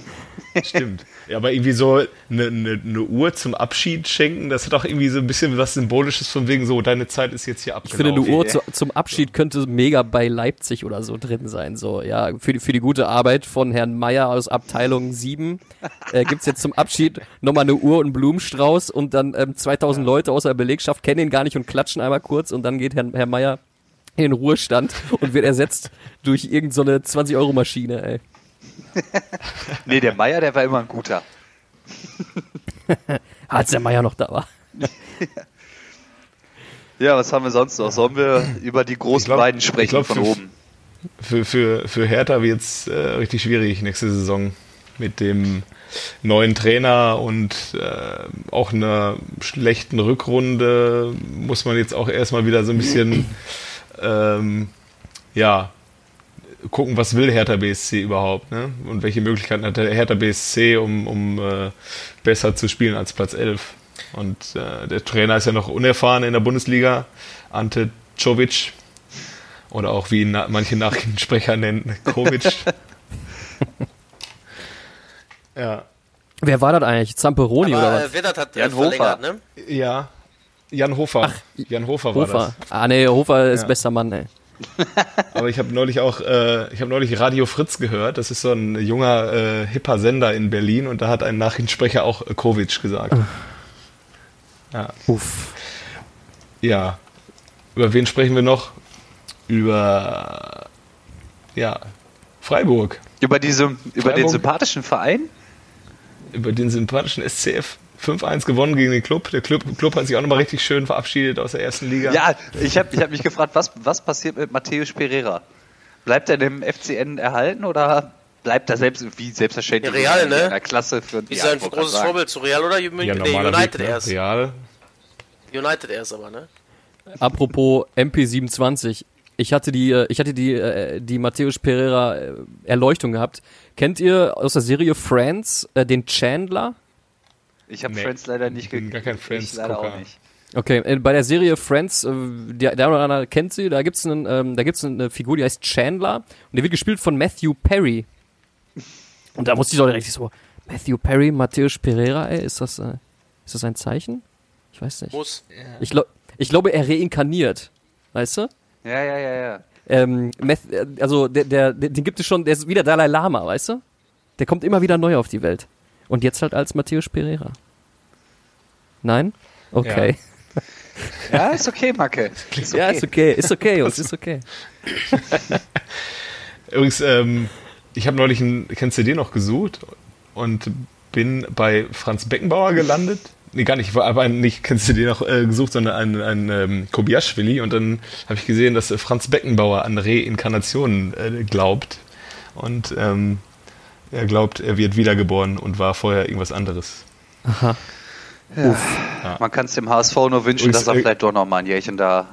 stimmt. Ja, aber irgendwie so eine, eine, eine Uhr zum Abschied schenken, das hat auch irgendwie so ein bisschen was Symbolisches von wegen so, deine Zeit ist jetzt hier Ich finde, abgelaufen. eine Uhr zu, zum Abschied könnte mega bei Leipzig oder so drin sein. So, ja, für die, für die gute Arbeit von Herrn Meier aus Abteilung 7 äh, gibt's jetzt zum Abschied nochmal eine Uhr und einen Blumenstrauß und dann ähm, 2000 Leute aus der Belegschaft kennen ihn gar nicht und klatschen einmal kurz und dann geht Herr, Herr Meier in den Ruhestand und wird ersetzt durch irgendeine so eine 20-Euro-Maschine, ey. [laughs] Nee, der Meier, der war immer ein guter. [laughs] Als der Meier noch da war. [laughs] Ja, was haben wir sonst noch? Sollen wir über die großen glaub- beiden sprechen glaub, von für- oben? Für, für, für Hertha wird es äh, richtig schwierig nächste Saison mit dem neuen Trainer und äh, auch einer schlechten Rückrunde muss man jetzt auch erstmal wieder so ein bisschen [clears throat] ähm, ja gucken, was will Hertha BSC überhaupt ne? und welche Möglichkeiten hat der Hertha BSC, um, um äh, besser zu spielen als Platz 11. Und äh, der Trainer ist ja noch unerfahren in der Bundesliga, Ante Czovic. Oder auch wie ihn na manche Nachrichtensprecher nennen, [laughs] Kovic. [laughs] ja. Wer war das eigentlich? Zamperoni oder Aber was? äh, Vedat hat Jan äh, verlängert, Hofer. ne? Ja. Jan Hofer. Jan Hofer war Hofer. Ah nee, Hofer ist Ja. bester Mann, ey. das. [laughs] Aber ich habe neulich auch, äh, ich habe neulich Radio Fritz gehört. Das ist so ein junger, äh, hipper Sender in Berlin und da hat ein Nachrichtensprecher auch äh, Kovic gesagt. Ja. Uff. ja. Über wen sprechen wir noch? Über, ja, Freiburg. Über, diese, über den Freiburg. sympathischen Verein? über den sympathischen SCF 5-1 gewonnen gegen den Club. Der Club, Club hat sich auch nochmal richtig schön verabschiedet aus der ersten Liga. Ja, ich habe ich hab mich gefragt, was, was passiert mit Matthäus Pereira? Bleibt er dem FCN erhalten oder bleibt er selbst wie selbstverständlich Ja, Real, ne? in der Klasse für Ist ja, ein großes sagen. Vorbild zu Real oder Ju- ja nee, United ne? erst. Real. United erst aber, ne? Apropos MP27. Ich hatte die, äh, ich hatte die, äh, die Matthäus Pereira äh, Erleuchtung gehabt. Kennt ihr aus der Serie Friends den Chandler? Ich habe Nee, Friends leider nicht bin gar kein Ich leider Friends-Gucker. auch nicht. Okay, äh, bei der Serie Friends, äh, der, der oder andere kennt sie, da gibt's einen, ähm, da gibt's eine Figur, die heißt Chandler und der wird gespielt von Matthew Perry. Und da musste ich doch direkt so, Matthew Perry, Matthäus Pereira, ey, ist das, äh, ist das ein Zeichen? Ich weiß nicht. Muss. Ich, glaub, ich glaube, er reinkarniert. Weißt du? Ja, ja, ja, ja. Ähm, Meth, äh, also der, der, der, den gibt es schon, der ist wieder Dalai Lama, weißt du? Der kommt immer wieder neu auf die Welt. Und jetzt halt als Matthäus Pereira. Nein? Okay. Ja, [laughs] ist okay, Macke. Ist Ja, ist okay, ist okay, Jungs, ist okay. [laughs] Übrigens, ähm, ich habe neulich einen, kennst du den noch gesucht und bin bei Franz Beckenbauer gelandet. Nee, gar nicht, ich war aber nicht, kennst du den noch äh, gesucht, sondern einen, einen ähm, Kobiaschwili und dann habe ich gesehen, dass äh, Franz Beckenbauer an Reinkarnationen äh, glaubt und ähm, er glaubt, er wird wiedergeboren und war vorher irgendwas anderes. Aha. Man kann es dem HSV nur wünschen, Übrigens, dass er äh, vielleicht doch noch mal ein Jährchen da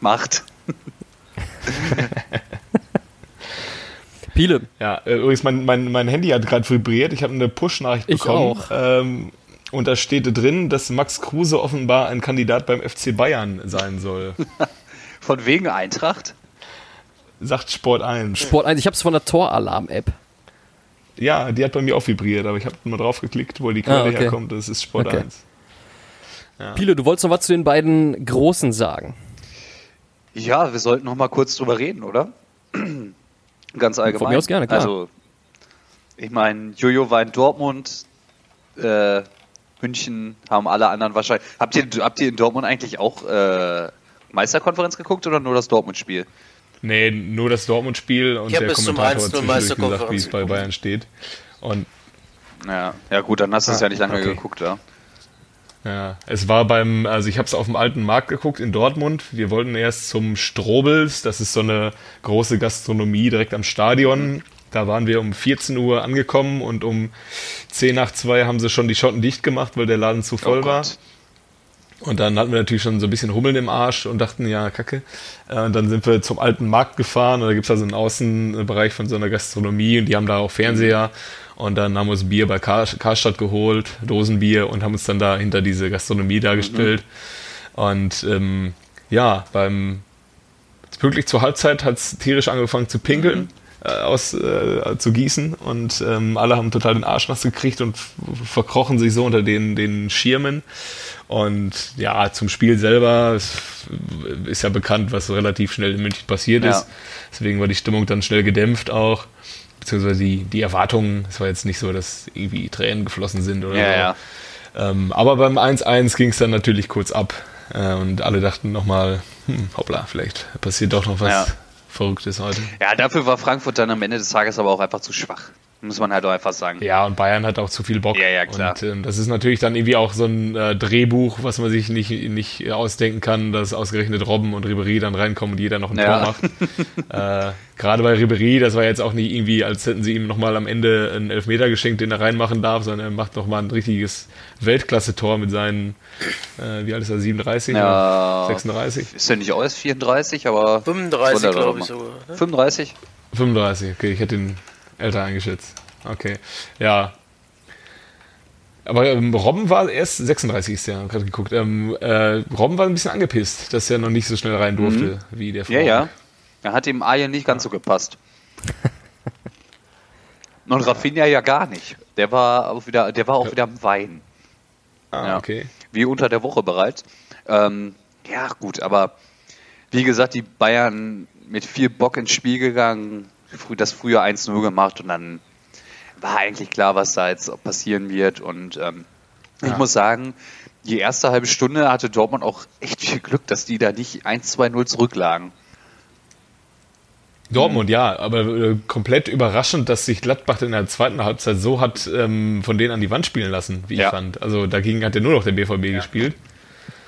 macht. [laughs] Piele, Ja, äh, übrigens, mein, mein, mein Handy hat gerade vibriert. Ich habe eine Push-Nachricht Ich bekommen. auch. Ähm, und da steht drin, dass Max Kruse offenbar ein Kandidat beim FC Bayern sein soll. [laughs] Von wegen Eintracht? Sagt Sport 1. Sport 1, ich hab's von der Toralarm-App. Ja, die hat bei mir auch vibriert, aber ich habe mal drauf geklickt, wo die Quelle Ah, okay. herkommt. Das ist Sport Okay. 1. Ja. Pilo, du wolltest noch was zu den beiden Großen sagen. Ja, wir sollten noch mal kurz drüber reden, oder? Ganz allgemein. Von mir aus gerne, klar. Also, ich meine, Jojo war in Dortmund, äh, München haben alle anderen wahrscheinlich. Habt ihr, habt ihr in Dortmund eigentlich auch äh, Meisterkonferenz geguckt oder nur das Dortmund-Spiel? Nee, nur das Dortmund-Spiel und der Kommentator hat zwischendurch gesagt, wie es bei Bayern steht. Und ja, ja gut, dann hast du es ja nicht lange okay. geguckt, ja. Ja, es war beim, also ich habe es auf dem alten Markt geguckt in Dortmund. Wir wollten erst zum Strobels, das ist so eine große Gastronomie direkt am Stadion. Da waren wir um 14 Uhr angekommen und um 10 nach 2 haben sie schon die Schotten dicht gemacht, weil der Laden zu voll oh war. Und dann hatten wir natürlich schon so ein bisschen Hummeln im Arsch und dachten, ja, kacke. Äh, und dann sind wir zum alten Markt gefahren und da gibt's also einen Außenbereich von so einer Gastronomie und die haben da auch Fernseher. Und dann haben wir uns Bier bei Kar Karstadt geholt, Dosenbier und haben uns dann da hinter diese Gastronomie dargestellt. Mhm. Und ähm, ja, beim pünktlich zur Halbzeit hat's tierisch angefangen zu pinkeln. Mhm äh, aus, äh, zu gießen und ähm, alle haben total den Arsch nass gekriegt und verkrochen sich so unter den, den Schirmen. Und ja, zum Spiel selber ist, ist ja bekannt, was relativ schnell in München passiert ja. ist. Deswegen war die Stimmung dann schnell gedämpft auch. Beziehungsweise die, die Erwartungen, es war jetzt nicht so, dass irgendwie Tränen geflossen sind oder ja, so. Ja. Ähm, aber beim 1-1 ging es dann natürlich kurz ab. Äh, und alle dachten nochmal, hm, hoppla, vielleicht passiert doch noch was. Verrücktes heute. Ja, dafür war Frankfurt dann am Ende des Tages aber auch einfach zu schwach. Muss man halt auch einfach sagen. Ja, und Bayern hat auch zu viel Bock. Ja, ja, klar. Und äh, das ist natürlich dann irgendwie auch so ein äh, Drehbuch, was man sich nicht, nicht ausdenken kann, dass ausgerechnet Robben und Ribery dann reinkommen und jeder noch ein ja. Tor macht. [laughs] äh, Gerade bei Ribery, das war jetzt auch nicht irgendwie, als hätten sie ihm nochmal am Ende einen Elfmeter geschenkt, den er reinmachen darf, sondern er macht nochmal ein richtiges Weltklasse-Tor mit seinen, äh, wie alt ist er, 37 ja, 36? Ist er nicht aus 34, aber 35 glaube ich sogar. Ne? 35? 35, okay, ich hätte ihn älter eingeschätzt. Okay, ja. Aber ähm, Robben war erst 36 ist ja gerade geguckt. Ähm, äh, Robben war ein bisschen angepisst, dass er noch nicht so schnell rein durfte mhm. wie der Frank. Ja, ja. Er hat dem Ayen nicht ganz so gepasst. [laughs] Und Rafinha ja gar nicht. Der war auch wieder, der war auch wieder am Wein. Ah, ja. okay. Wie unter der Woche bereits. Ähm, ja, gut, aber wie gesagt, die Bayern mit viel Bock ins Spiel gegangen, das früher 1-0 gemacht und dann war eigentlich klar, was da jetzt passieren wird. Und ähm, ja. ich muss sagen, die erste halbe Stunde hatte Dortmund auch echt viel Glück, dass die da nicht 1-2-0 zurücklagen. Dortmund, ja, aber äh, komplett überraschend, dass sich Gladbach in der zweiten Halbzeit so hat ähm, von denen an die Wand spielen lassen, wie ja. ich fand. Also dagegen hat ja nur noch der BVB ja. gespielt.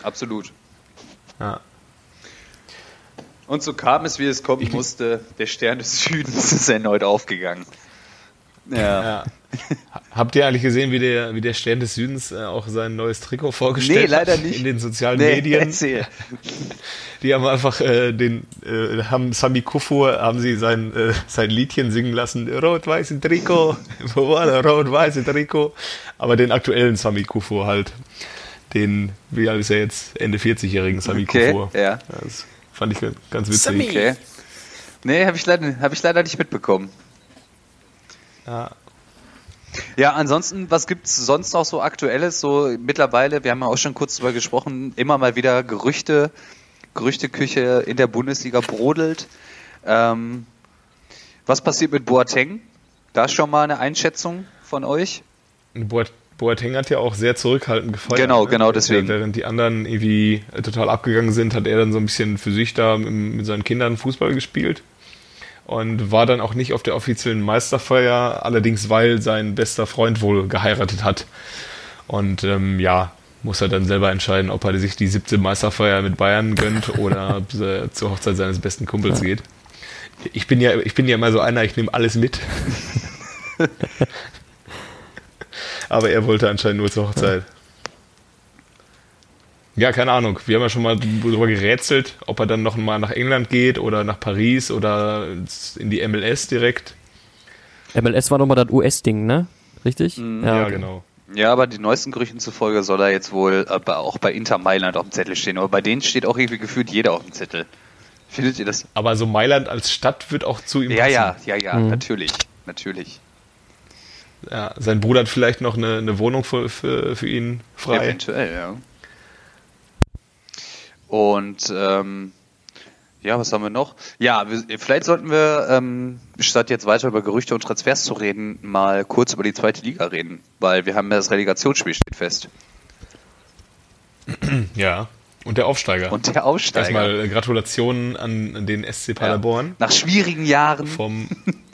Absolut. Ja. Und so kam es, wie es kommen ich musste. Der Stern des Südens ist erneut aufgegangen. Ja. ja. Habt ihr eigentlich gesehen, wie der, wie der Stern des Südens äh, auch sein neues Trikot vorgestellt nee, leider nicht. in den sozialen nee, Medien? Erzähl. Die haben einfach äh, den, äh, haben Sami Kufur, haben sie sein, äh, sein Liedchen singen lassen, rot-weiße Trikot, [laughs] rot-weiße Trikot, aber den aktuellen Sami Kufur halt. Den, wie alt ist er jetzt? Ende 40-jährigen Sami okay, Kufur. Ja. Das fand ich ganz witzig. Sami. Okay. Nee, habe ich, leider, hab ich leider nicht mitbekommen. Ja. Ja, ansonsten, was gibt's sonst noch so Aktuelles? So mittlerweile, wir haben ja auch schon kurz drüber gesprochen, immer mal wieder Gerüchte, Gerüchteküche in der Bundesliga brodelt. Ähm, was passiert mit Boateng? Da schon mal eine Einschätzung von euch? Boateng hat ja auch sehr zurückhaltend gefeiert. Genau, ne? genau deswegen. Während die anderen irgendwie total abgegangen sind, hat er dann so ein bisschen für sich da mit seinen Kindern Fußball gespielt und war dann auch nicht auf der offiziellen Meisterfeier, allerdings weil sein bester Freund wohl geheiratet hat. Und ähm, ja, muss er dann selber entscheiden, ob er sich die siebte Meisterfeier mit Bayern gönnt [laughs] oder er zur Hochzeit seines besten Kumpels geht. Ich bin ja, ich bin ja immer so einer, ich nehme alles mit. [laughs] Aber er wollte anscheinend nur zur Hochzeit. Ja, keine Ahnung. Wir haben ja schon mal darüber gerätselt, ob er dann noch mal nach England geht oder nach Paris oder in die MLS direkt. MLS war nochmal das US-Ding, ne? Richtig? Mhm. Ja, ja okay. genau. Ja, aber die neuesten Gerüchten zufolge soll er jetzt wohl aber auch bei Inter Mailand auf dem Zettel stehen. Aber bei denen steht auch irgendwie gefühlt jeder auf dem Zettel. Findet ihr das? Aber so Mailand als Stadt wird auch zu ihm Ja, passen. ja, ja, ja, mhm. natürlich. Natürlich. Ja, sein Bruder hat vielleicht noch eine, eine Wohnung für, für, für ihn frei. Eventuell, ja. Und ähm, ja, was haben wir noch? Ja, wir, vielleicht sollten wir, ähm, statt jetzt weiter über Gerüchte und Transfers zu reden, mal kurz über die zweite Liga reden, weil wir haben ja das Relegationsspiel steht fest. [clears throat] Ja, und der Aufsteiger. Und der Aufsteiger. Erstmal Gratulationen an den SC Paderborn. Ja. Nach schwierigen Jahren. Vom, [laughs]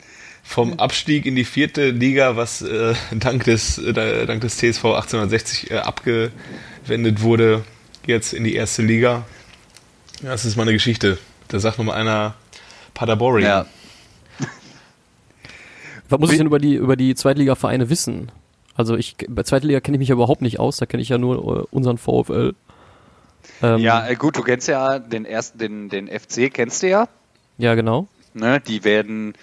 vom Abstieg in die vierte Liga, was äh, dank, des, äh, dank des TSV 1860 äh, abgewendet wurde, jetzt in die erste Liga. Ja, das ist mal eine Geschichte. Da sagt nochmal einer Paderborn. Ja. [laughs] Was muss ich denn über die, über die Zweitliga-Vereine wissen? Also ich, bei Zweitliga kenne ich mich ja überhaupt nicht aus, da kenne ich ja nur äh, unseren VfL. Ähm, ja, äh, gut, du kennst ja den ersten, den, den FC kennst du ja. Ja, genau. Ne, die werden,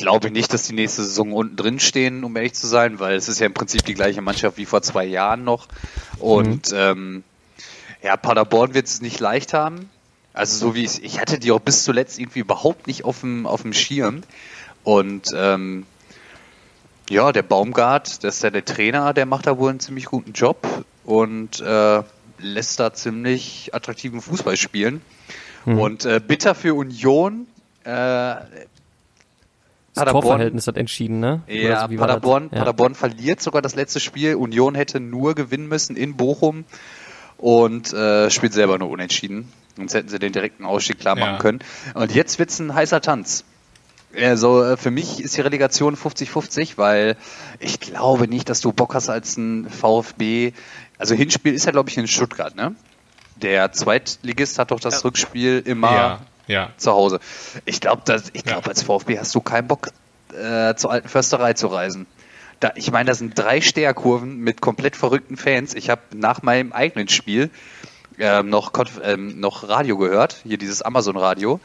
ja, ich glaube nicht, dass die nächste Saison unten drin stehen, um ehrlich zu sein, weil es ist ja im Prinzip die gleiche Mannschaft wie vor zwei Jahren noch. Und mhm. ähm, ja, Paderborn wird es nicht leicht haben. Also so wie ich, ich hatte die auch bis zuletzt irgendwie überhaupt nicht auf dem, auf dem Schirm. Und ähm, ja, der Baumgart, das ist ja der Trainer, der macht da wohl einen ziemlich guten Job und äh, lässt da ziemlich attraktiven Fußball spielen. Mhm. Und äh, bitter für Union, äh, Paderborn, Torverhältnis hat entschieden, ne? Ja, so, Paderborn, ja. Paderborn verliert sogar das letzte Spiel. Union hätte nur gewinnen müssen in Bochum und äh, spielt selber nur unentschieden. Sonst hätten sie den direkten Ausstieg klar machen ja. können. Und jetzt wird's ein heißer Tanz. Also äh, für mich ist die Relegation 50-50, weil ich glaube nicht, dass du Bock hast als ein VfB. Also Hinspiel ist ja, glaube ich, in Stuttgart, ne? Der Zweitligist hat doch das ja. Rückspiel immer ja ja. zu Hause. Ich glaube, ja. als VfB hast du keinen Bock, äh, zur alten Försterei zu reisen. Da, ich meine, das sind drei Steherkurven mit komplett verrückten Fans. Ich habe nach meinem eigenen Spiel ähm, noch, ähm, noch Radio gehört, hier dieses Amazon-Radio,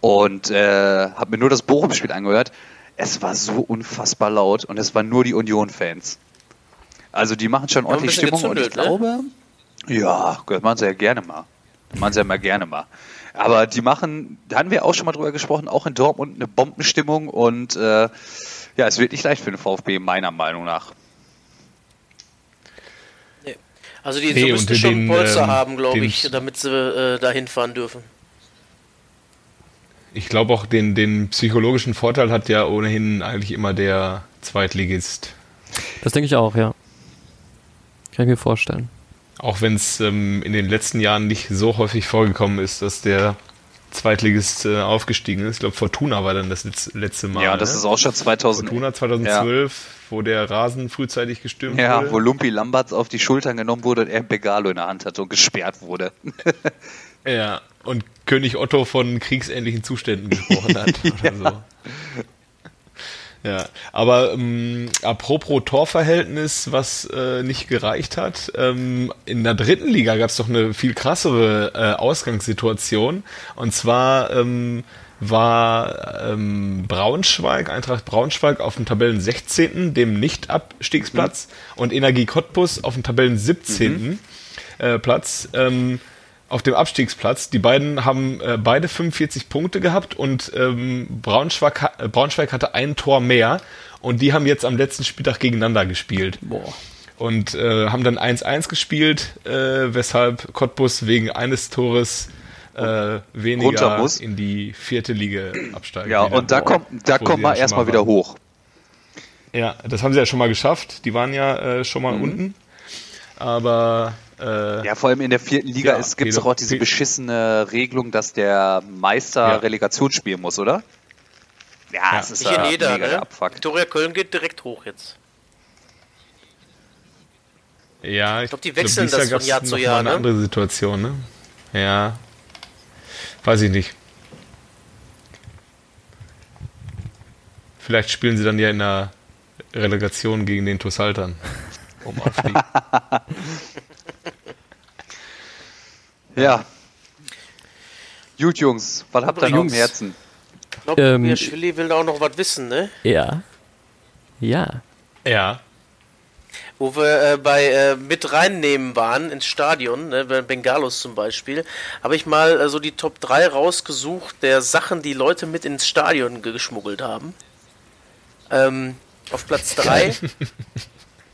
und äh, habe mir nur das Bochum-Spiel angehört. Es war so unfassbar laut und es waren nur die Union-Fans. Also die machen schon ordentlich Stimmung und ich ne? glaube, ja, das machen sie ja gerne mal. Das machen sie ja mal gerne mal. Aber die machen, da haben wir auch schon mal drüber gesprochen, auch in Dortmund eine Bombenstimmung und äh, ja, es wird nicht leicht für den VfB, meiner Meinung nach. Nee. Also die nee, müssten schon den, Polster ähm, haben, glaube ich, damit sie äh, da hinfahren dürfen. Ich glaube auch, den, den psychologischen Vorteil hat ja ohnehin eigentlich immer der Zweitligist. Das denke ich auch, ja. Kann ich mir vorstellen. Auch wenn es ähm, in den letzten Jahren nicht so häufig vorgekommen ist, dass der Zweitligist äh, aufgestiegen ist. Ich glaube, Fortuna war dann das letzte Mal. Ja, das ne? ist auch schon 2000. Fortuna 2012, ja. wo der Rasen frühzeitig gestürmt ja, wurde. Ja, wo Lumpi Lamberts auf die Schultern genommen wurde und er Begalo in der Hand hatte und gesperrt wurde. [laughs] ja, und König Otto von kriegsähnlichen Zuständen gesprochen hat. [laughs] ja. so. Ja, aber ähm, apropos Torverhältnis, was äh, nicht gereicht hat, ähm, in der dritten Liga gab es doch eine viel krassere äh, Ausgangssituation. Und zwar ähm, war ähm, Braunschweig, Eintracht Braunschweig auf dem Tabellen 16., dem Nicht-Abstiegsplatz, mhm. und Energie Cottbus auf dem Tabellen 17. Mhm. Äh, Platz. Ähm, auf dem Abstiegsplatz. Die beiden haben äh, beide 45 Punkte gehabt und ähm, Braunschweig, äh, Braunschweig hatte ein Tor mehr und die haben jetzt am letzten Spieltag gegeneinander gespielt. Boah. Und äh, haben dann 1-1 gespielt, äh, weshalb Cottbus wegen eines Tores äh, weniger in die vierte Liga absteigen. Ja, und da kommt, da kommt man erstmal wieder hoch. Ja, das haben sie ja schon mal geschafft. Die waren ja äh, schon mal mhm. unten. Aber äh, ja, vor allem in der vierten Liga ja, gibt es doch auch diese beschissene Regelung, dass der Meister ja. Relegation spielen muss, oder? Ja, es ist ja jeder, mega ne? Abfuck. Victoria Köln geht direkt hoch jetzt. Ja, ich glaube, die wechseln glaub, das von Jahr zu Jahr. Eine ne? andere Situation, ne? Ja. Weiß ich nicht. Vielleicht spielen sie dann ja in der Relegation gegen den Tussaltern. [laughs] Um Aufstieg. Ja. Gut, Jungs, was habt ihr noch im Herzen? Ich glaube, ähm, Schwilli will da auch noch was wissen, ne? Ja. Ja. Ja. Wo wir äh, bei äh, mit reinnehmen waren ins Stadion, ne, bei Bengalos zum Beispiel, habe ich mal äh, so die Top 3 rausgesucht der Sachen, die Leute mit ins Stadion geschmuggelt haben. Ähm, auf Platz 3 [laughs]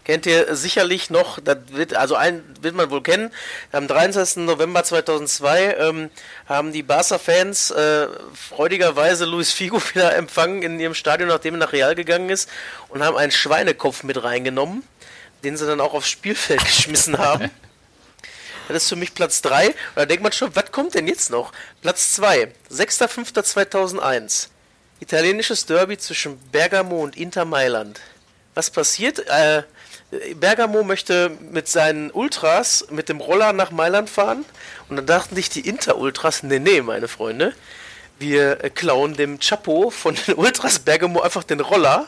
kennt ihr sicherlich noch, wird, also ein wird man wohl kennen. Am 23. November 2002 ähm, haben die Barca-Fans äh, freudigerweise Luis Figo [laughs] wieder empfangen in ihrem Stadion, nachdem er nach Real gegangen ist, und haben einen Schweinekopf mit reingenommen, den sie dann auch aufs Spielfeld [laughs] geschmissen haben. Das ist für mich Platz 3. Und da denkt man schon, was kommt denn jetzt noch? Platz 2, 6.5.2001. Italienisches Derby zwischen Bergamo und Inter Mailand. Was passiert? Äh, Bergamo möchte mit seinen Ultras mit dem Roller nach Mailand fahren und dann dachten sich die Inter-Ultras, nee, nee, meine Freunde, wir klauen dem Chapo von den Ultras Bergamo einfach den Roller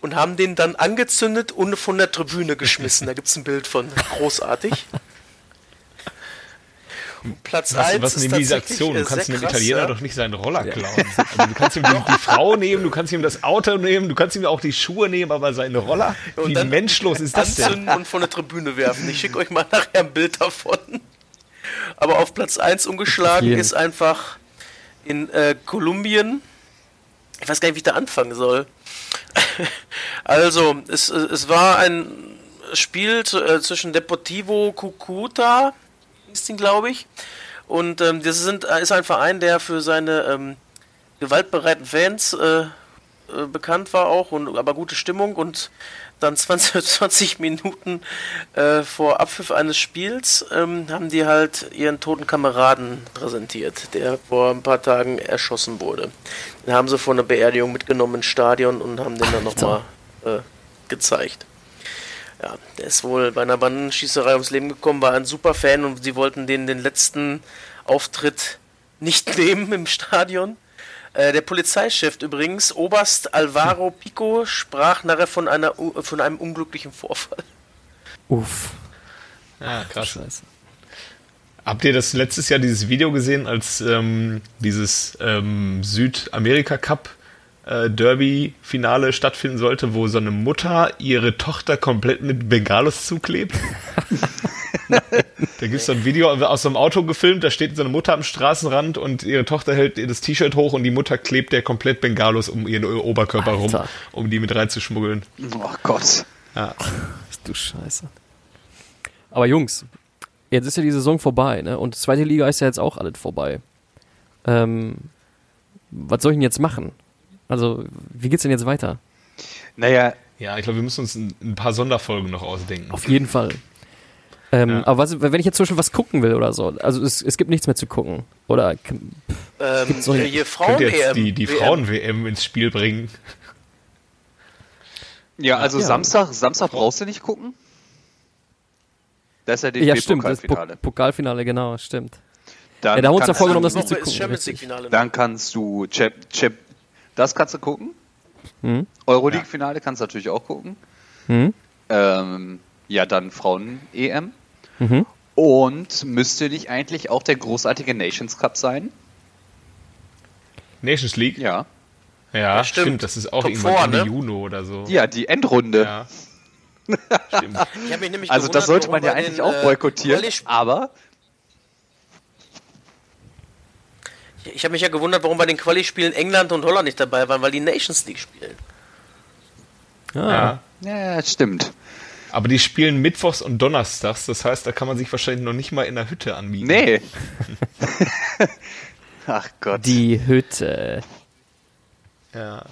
und haben den dann angezündet und von der Tribüne geschmissen. Da gibt es ein Bild von. Großartig. Platz Was, 1 was ist dieser tatsächlich, Aktion? Du kannst krass, Italiener ja. doch nicht seinen Roller klauen. Also, du kannst ihm die, die [laughs] Frau nehmen, du kannst ihm das Auto nehmen, du kannst ihm auch die Schuhe nehmen, aber seinen Roller? Und Wie dann menschlos ist das denn? und von der Tribüne werfen. Ich schicke euch mal nachher ein Bild davon. Aber auf Platz 1 umgeschlagen ist einfach in äh, Kolumbien. Ich weiß gar nicht, wie ich da anfangen soll. [laughs] also, es, es war ein Spiel äh, zwischen Deportivo Cucuta, ist ihn, glaube ich. Und ähm, das sind, ist ein Verein, der für seine ähm, gewaltbereiten Fans äh, äh, bekannt war auch, und, aber gute Stimmung und dann [laughs] 20, 20 Minuten äh, vor Abpfiff eines Spiels ähm, haben die halt ihren toten Kameraden präsentiert, der vor ein paar Tagen erschossen wurde. Den haben sie vor einer Beerdigung mitgenommen ins Stadion und haben den dann nochmal äh, gezeigt. Ja, der ist wohl bei einer Bandenschießerei ums Leben gekommen, war ein super Fan und sie wollten den den letzten Auftritt nicht [laughs] nehmen im Stadion. Äh, der Polizeichef übrigens, Oberst Alvaro Pico, sprach nachher von, einer, U- von einem unglücklichen Vorfall. Uff. Ja, krass. Scheiße. Habt ihr das letztes Jahr dieses Video gesehen, als ähm, dieses ähm, Südamerika Cup äh, Derby Finale stattfinden sollte, wo so eine Mutter ihre Tochter komplett mit Bengalos zuklebt? [laughs] da gibt es so ein Video aus so einem Auto gefilmt, da steht so eine Mutter am Straßenrand und ihre Tochter hält ihr das T-Shirt hoch und die Mutter klebt der komplett Bengalos um ihren Oberkörper rum, Alter. um die mit reinzuschmuggeln. Oh Gott. Ja. Du Scheiße. Aber Jungs, jetzt ist ja die Saison vorbei, ne? Und zweite Liga ist ja jetzt auch alles vorbei. Ähm, was soll ich denn jetzt machen? Also, wie geht's denn jetzt weiter? Naja, ja, ich glaube, wir müssen uns ein, ein paar Sonderfolgen noch ausdenken. Auf jeden Fall. Ähm, Ja. Aber was, wenn ich jetzt zum Beispiel was gucken will oder so, also es, es gibt nichts mehr zu gucken. Oder Ähm, Gibt's noch nicht- hier Könnt ihr jetzt die, die WM. Frauen-WM ins Spiel bringen? ja, also Ja. Samstag, Samstag brauchst du nicht gucken. Da ist ja die ja, stimmt, das Pokalfinale. Pok Pokalfinale, genau, stimmt. Dann Ja, da haben wir uns ja kannst vorgenommen, du- das nicht zu gucken. Dann kannst du Chap, Chap, das kannst du gucken. Mhm. Euroleague-Finale kannst du natürlich auch gucken. Hm? Ähm, ja, dann Frauen-EM. Mhm. Und müsste nicht eigentlich auch der großartige Nations Cup sein? Nations League? Ja. Ja, stimmt. stimmt. Das ist auch Top irgendwann four, Ende ne? Juni oder so. Ja, die Endrunde. Ja. [laughs] Stimmt. Ich hab mich nämlich Also das sollte man ja eigentlich den, auch äh, boykottieren, aber Ich habe mich ja gewundert, warum bei den Quali-Spielen England und Holland nicht dabei waren, weil die Nations League spielen. Ah, Ja. ja, stimmt. Aber die spielen mittwochs und donnerstags, das heißt, da kann man sich wahrscheinlich noch nicht mal in der Hütte anbieten. Nee. [laughs] Ach Gott. Die Hütte. Ja.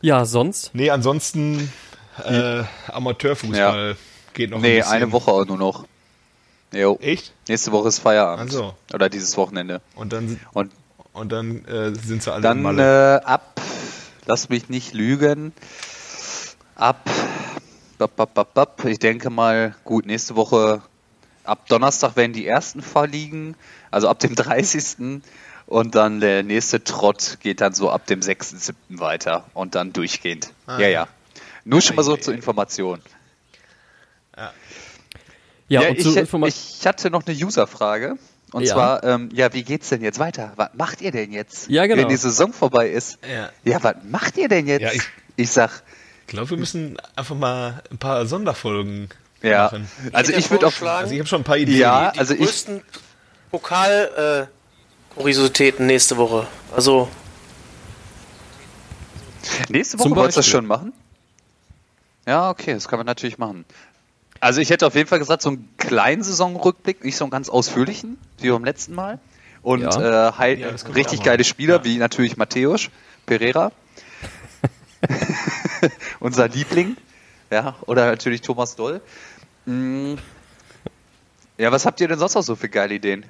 Ja, sonst? Nee, ansonsten äh, Amateurfußball geht noch ein nee, bisschen. eine Woche auch nur noch. Jo. Echt? Nächste Woche ist Feierabend. Ach so. Oder dieses Wochenende. Und dann, Und und dann äh, sind sie alle dann Malle. äh, ab, lass mich nicht lügen, ab, bap, bap, bap, bap, ich denke mal, gut, nächste Woche, ab Donnerstag werden die ersten verliegen, also ab dem [laughs] 30. Und dann der nächste Trott geht dann so ab dem 6.7. weiter und dann durchgehend. Ah. Ja, ja. Nur schon mal so zur. Information. Ja, Ja, und zur ich, ich hatte noch eine User-Frage. Und Ja. zwar, ähm, ja, wie geht's denn jetzt weiter? Was macht ihr denn jetzt? Ja, genau. Wenn die Saison vorbei ist. Ja. Ja, was macht ihr denn jetzt? Ja, ich- ich sag, Ich glaube, wir müssen einfach mal ein paar Sonderfolgen ja. machen. Also hätte ich würde auch. vorgeschlagen- Also ich habe schon ein paar Ideen. Ja, Die also ich. größten Pokal äh, Kuriositäten nächste Woche. Also Nächste Woche wolltest du das schon machen? Ja, okay, das kann man natürlich machen. Also ich hätte auf jeden Fall gesagt, so einen kleinen Saisonrückblick, nicht so einen ganz ausführlichen, wie beim letzten Mal. Und Ja. äh, halt Ja, richtig geile. Spieler, Ja. wie natürlich Matthäus Pereira. [laughs] Unser Liebling. Ja, oder natürlich Thomas Doll. Mm. Ja, was habt ihr denn sonst noch so für geile Ideen?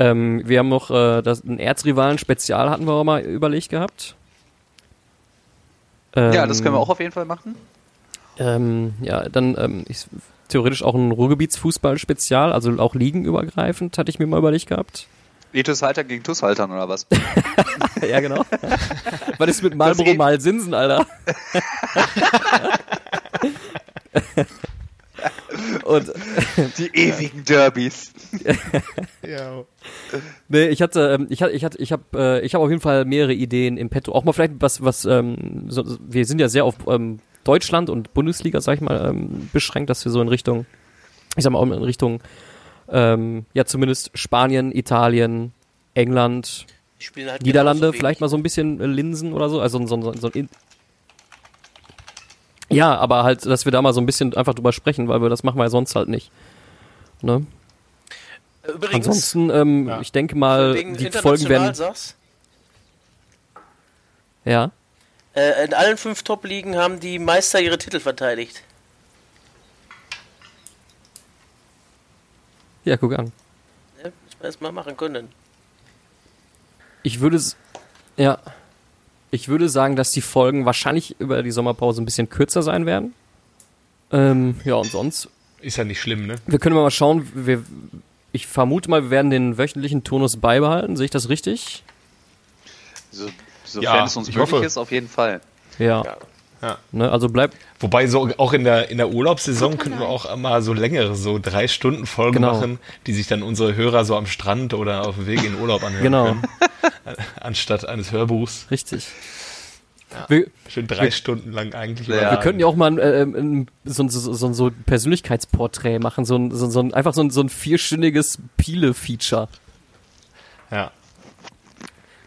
Ähm, wir haben noch äh, das, ein Erzrivalen-Spezial hatten wir auch mal überlegt gehabt. ja, das können wir Ähm, auch auf jeden Fall machen. Ähm, ja, dann ähm, ich, theoretisch auch ein Ruhrgebietsfußball-Spezial, also auch ligenübergreifend, hatte ich mir mal überlegt gehabt. Ethos Halter gegen TuS Haltern oder was? [laughs] ja, genau. Was ist mit Marlboro mal Sinsen, Alter? [laughs] Und Die ewigen Derbys. [laughs] Ja. nee, ich hatte, ähm, ich hatte, ich hatte, ich habe, äh, ich habe auf jeden Fall mehrere Ideen im Petto. Auch mal vielleicht was, was, ähm, so- wir sind ja sehr auf ähm, Deutschland und Bundesliga, sag ich mal, ähm, beschränkt, dass wir so in Richtung, ich sag mal, in Richtung, ähm, ja zumindest Spanien, Italien, England, halt Niederlande, vielleicht mal so ein bisschen äh, Linsen oder so, also so, so, so ein In ja, aber halt, dass wir da mal so ein bisschen einfach drüber sprechen, weil wir das machen wir ja sonst halt nicht. Ne? Übrigens, Ansonsten, ähm, Ja. ich denke mal, die Folgen werden. sagst, Ja. Äh, in allen fünf Top-Ligen haben die Meister ihre Titel verteidigt. Ja, guck an. Muss man erst mal machen können. Ich würde s- ja. Ich würde sagen, dass die Folgen wahrscheinlich über die Sommerpause ein bisschen kürzer sein werden. Ähm, ja, und sonst. Ist ja nicht schlimm, ne? Wir können mal schauen. Wir, ich vermute mal, wir werden den wöchentlichen Turnus beibehalten. Sehe ich das richtig? So, sofern Ja, es uns ich möglich hoffe. ist, auf jeden Fall. Ja. Ja. Ja. Ne, also bleibt. Wobei so auch in der in der Urlaubssaison könnten wir auch mal so längere, so drei Stunden Folgen Genau. machen, die sich dann unsere Hörer so am Strand oder auf dem Weg in den Urlaub anhören Genau. können, [laughs] anstatt eines Hörbuchs. Richtig. Wir, Schön drei Stunden lang eigentlich. Ja. wir könnten ja auch mal äh, ein, so, ein- so, so, so ein Persönlichkeitsporträt machen, so ein, so, so ein, einfach so ein, so ein vierstündiges Piele-Feature. Ja.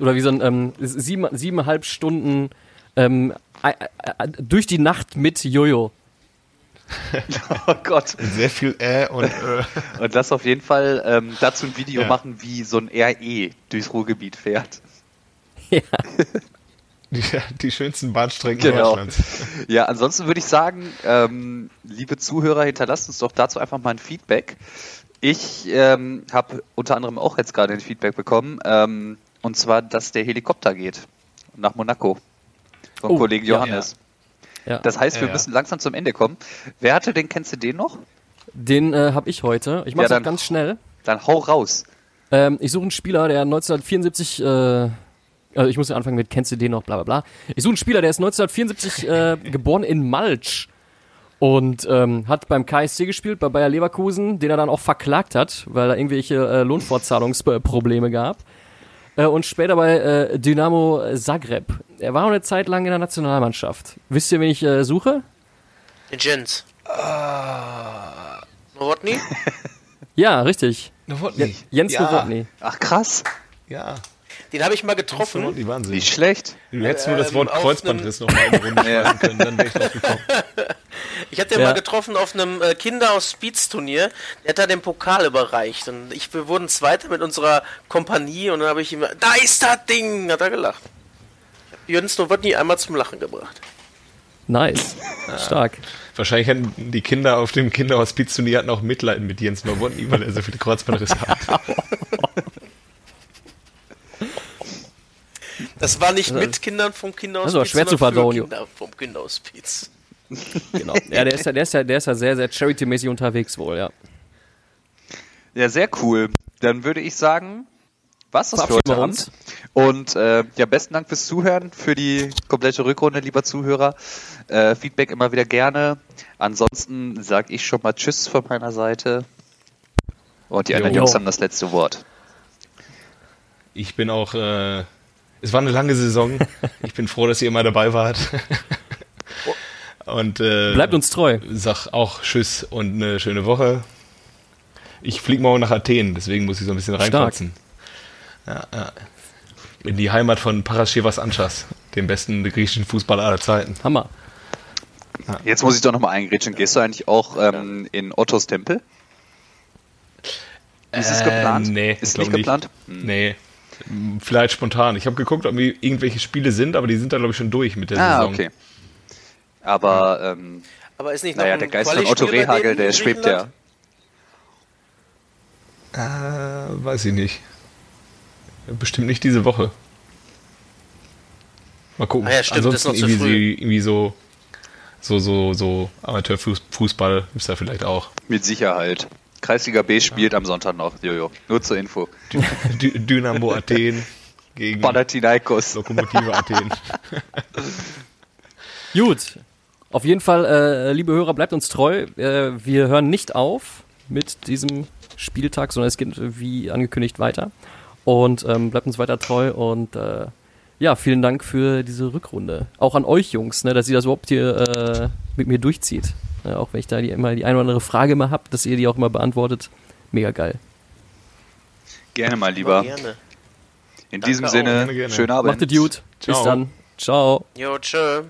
Oder wie so ein ähm, sieben, siebeneinhalb Stunden ähm, äh, äh, durch die Nacht mit Jojo. [laughs] Oh Gott. Sehr viel äh und äh. [laughs] Und das auf jeden Fall ähm, dazu ein Video Ja. machen, wie so ein RE durchs Ruhrgebiet fährt. Ja. [laughs] Die, die schönsten Bahnstrecken Genau. Deutschlands. Ja, ansonsten würde ich sagen, ähm, liebe Zuhörer, hinterlasst uns doch dazu einfach mal ein Feedback. Ich ähm, habe unter anderem auch jetzt gerade ein Feedback bekommen, ähm, und zwar, dass der Helikopter geht nach Monaco vom Oh, Kollegen ja. Johannes. Ja. Das heißt, wir Ja, ja. müssen langsam zum Ende kommen. Wer hatte den, kennst du den noch? Den äh, habe ich heute. Ich mache Ja, dann- ganz schnell. Dann hau raus. Ähm, ich suche einen Spieler, der 1974, äh, also ich muss ja anfangen mit, kennst du den noch, bla bla bla. Ich suche einen Spieler, der ist 1974 äh, [laughs] geboren in Malch und ähm, hat beim KSC gespielt, bei Bayer Leverkusen, den er dann auch verklagt hat, weil er irgendwelche äh, Lohnfortzahlungsprobleme gab. Äh, und später bei äh, Dynamo Zagreb. Er war auch eine Zeit lang in der Nationalmannschaft. Wisst ihr, wen ich äh, suche? Den Jens. Ah. Nowotny? Ja, richtig. Nowotny. Jens ja. Nowotny. Ach krass, Ja. Den habe ich mal getroffen. Nowotny, Wahnsinn. nicht schlecht. Du hättest nur das Ähm, Wort auf Kreuzbandriss noch mal in die Runde [laughs] schmeißen können, dann wäre ich drauf gekommen. [laughs] Ich habe den Ja. mal getroffen auf einem äh, Kinder aus Speeds Turnier. Der hat da den Pokal überreicht und ich wir wurden Zweiter mit unserer Kompanie und dann habe ich ihm da ist das Ding, hat er gelacht. Jens Nowotny einmal zum Lachen gebracht. Nice. Stark. Wahrscheinlich hatten die Kinder auf dem hatten auch Mitleid mit Jens Nowotny, weil er so viele Kreuzbandrisse hat. [laughs] Das war nicht mit Kindern vom Kinderhaus Das war schwer zu verdauen. Kinder vom Kinderhaus Spiez. [laughs] Genau. Ja, der ist ja, der ist ja, der ist ja sehr, sehr charity-mäßig unterwegs wohl, ja. Ja, sehr cool. Dann würde ich sagen, was das für heute Abend. uns. Und äh, ja, besten Dank fürs Zuhören, für die komplette Rückrunde, lieber Zuhörer. Äh, Feedback immer wieder gerne. Ansonsten sage ich schon mal Tschüss von meiner Seite. Und die anderen. Jungs haben das letzte Wort. Ich bin auch, äh, es war eine lange Saison. [laughs] Ich bin froh, dass ihr immer dabei wart. Und äh, Bleibt uns treu. sag auch Tschüss und eine schöne Woche. Ich fliege morgen nach Athen, deswegen muss ich so ein bisschen Stark. reinplatzen. Ja, ja. In die Heimat von Paraschivas Anchas, dem besten griechischen Fußballer aller Zeiten. Hammer. Jetzt muss ich doch nochmal eingrätschen. Gehst du eigentlich auch ähm, in Ottos Tempel? Ist es Äh, geplant? nee, ist nicht geplant? Hm. Nee. Vielleicht spontan. Ich habe geguckt, ob irgendwelche Spiele sind, aber die sind da, glaube ich, schon durch mit der Ah, Saison. okay. Aber ähm, Aber ist nicht naja, der Geist von Otto Rehagel, der schwebt ja. Äh, weiß ich nicht. Bestimmt nicht diese Woche. Mal gucken. Ah ja, stimmt, Ansonsten irgendwie, früh. sie- irgendwie so, so, so, so Amateurfußball ist da vielleicht auch. Mit Sicherheit. Kreisliga B spielt am Sonntag noch, Jojo. Nur zur Info. Dü Dynamo Athen gegen Panathinaikos. Lokomotive Athen. [laughs] Gut. Auf jeden Fall, äh, liebe Hörer, bleibt uns treu. Äh, wir hören nicht auf mit diesem Spieltag, sondern es geht wie angekündigt weiter. Und ähm, bleibt uns weiter treu und äh, ja, vielen Dank für diese Rückrunde. Auch an euch Jungs, ne, dass ihr das überhaupt hier äh, mit mir durchzieht. Ja, auch wenn ich da die, immer die eine oder andere Frage immer hab, dass ihr die auch immer beantwortet. Mega geil. Gerne mal lieber. Gerne. In Danke diesem auch. Sinne, Gerne, gerne. schönen Abend. Macht es gut. Bis Ciao. dann. Ciao. Jo, tschö.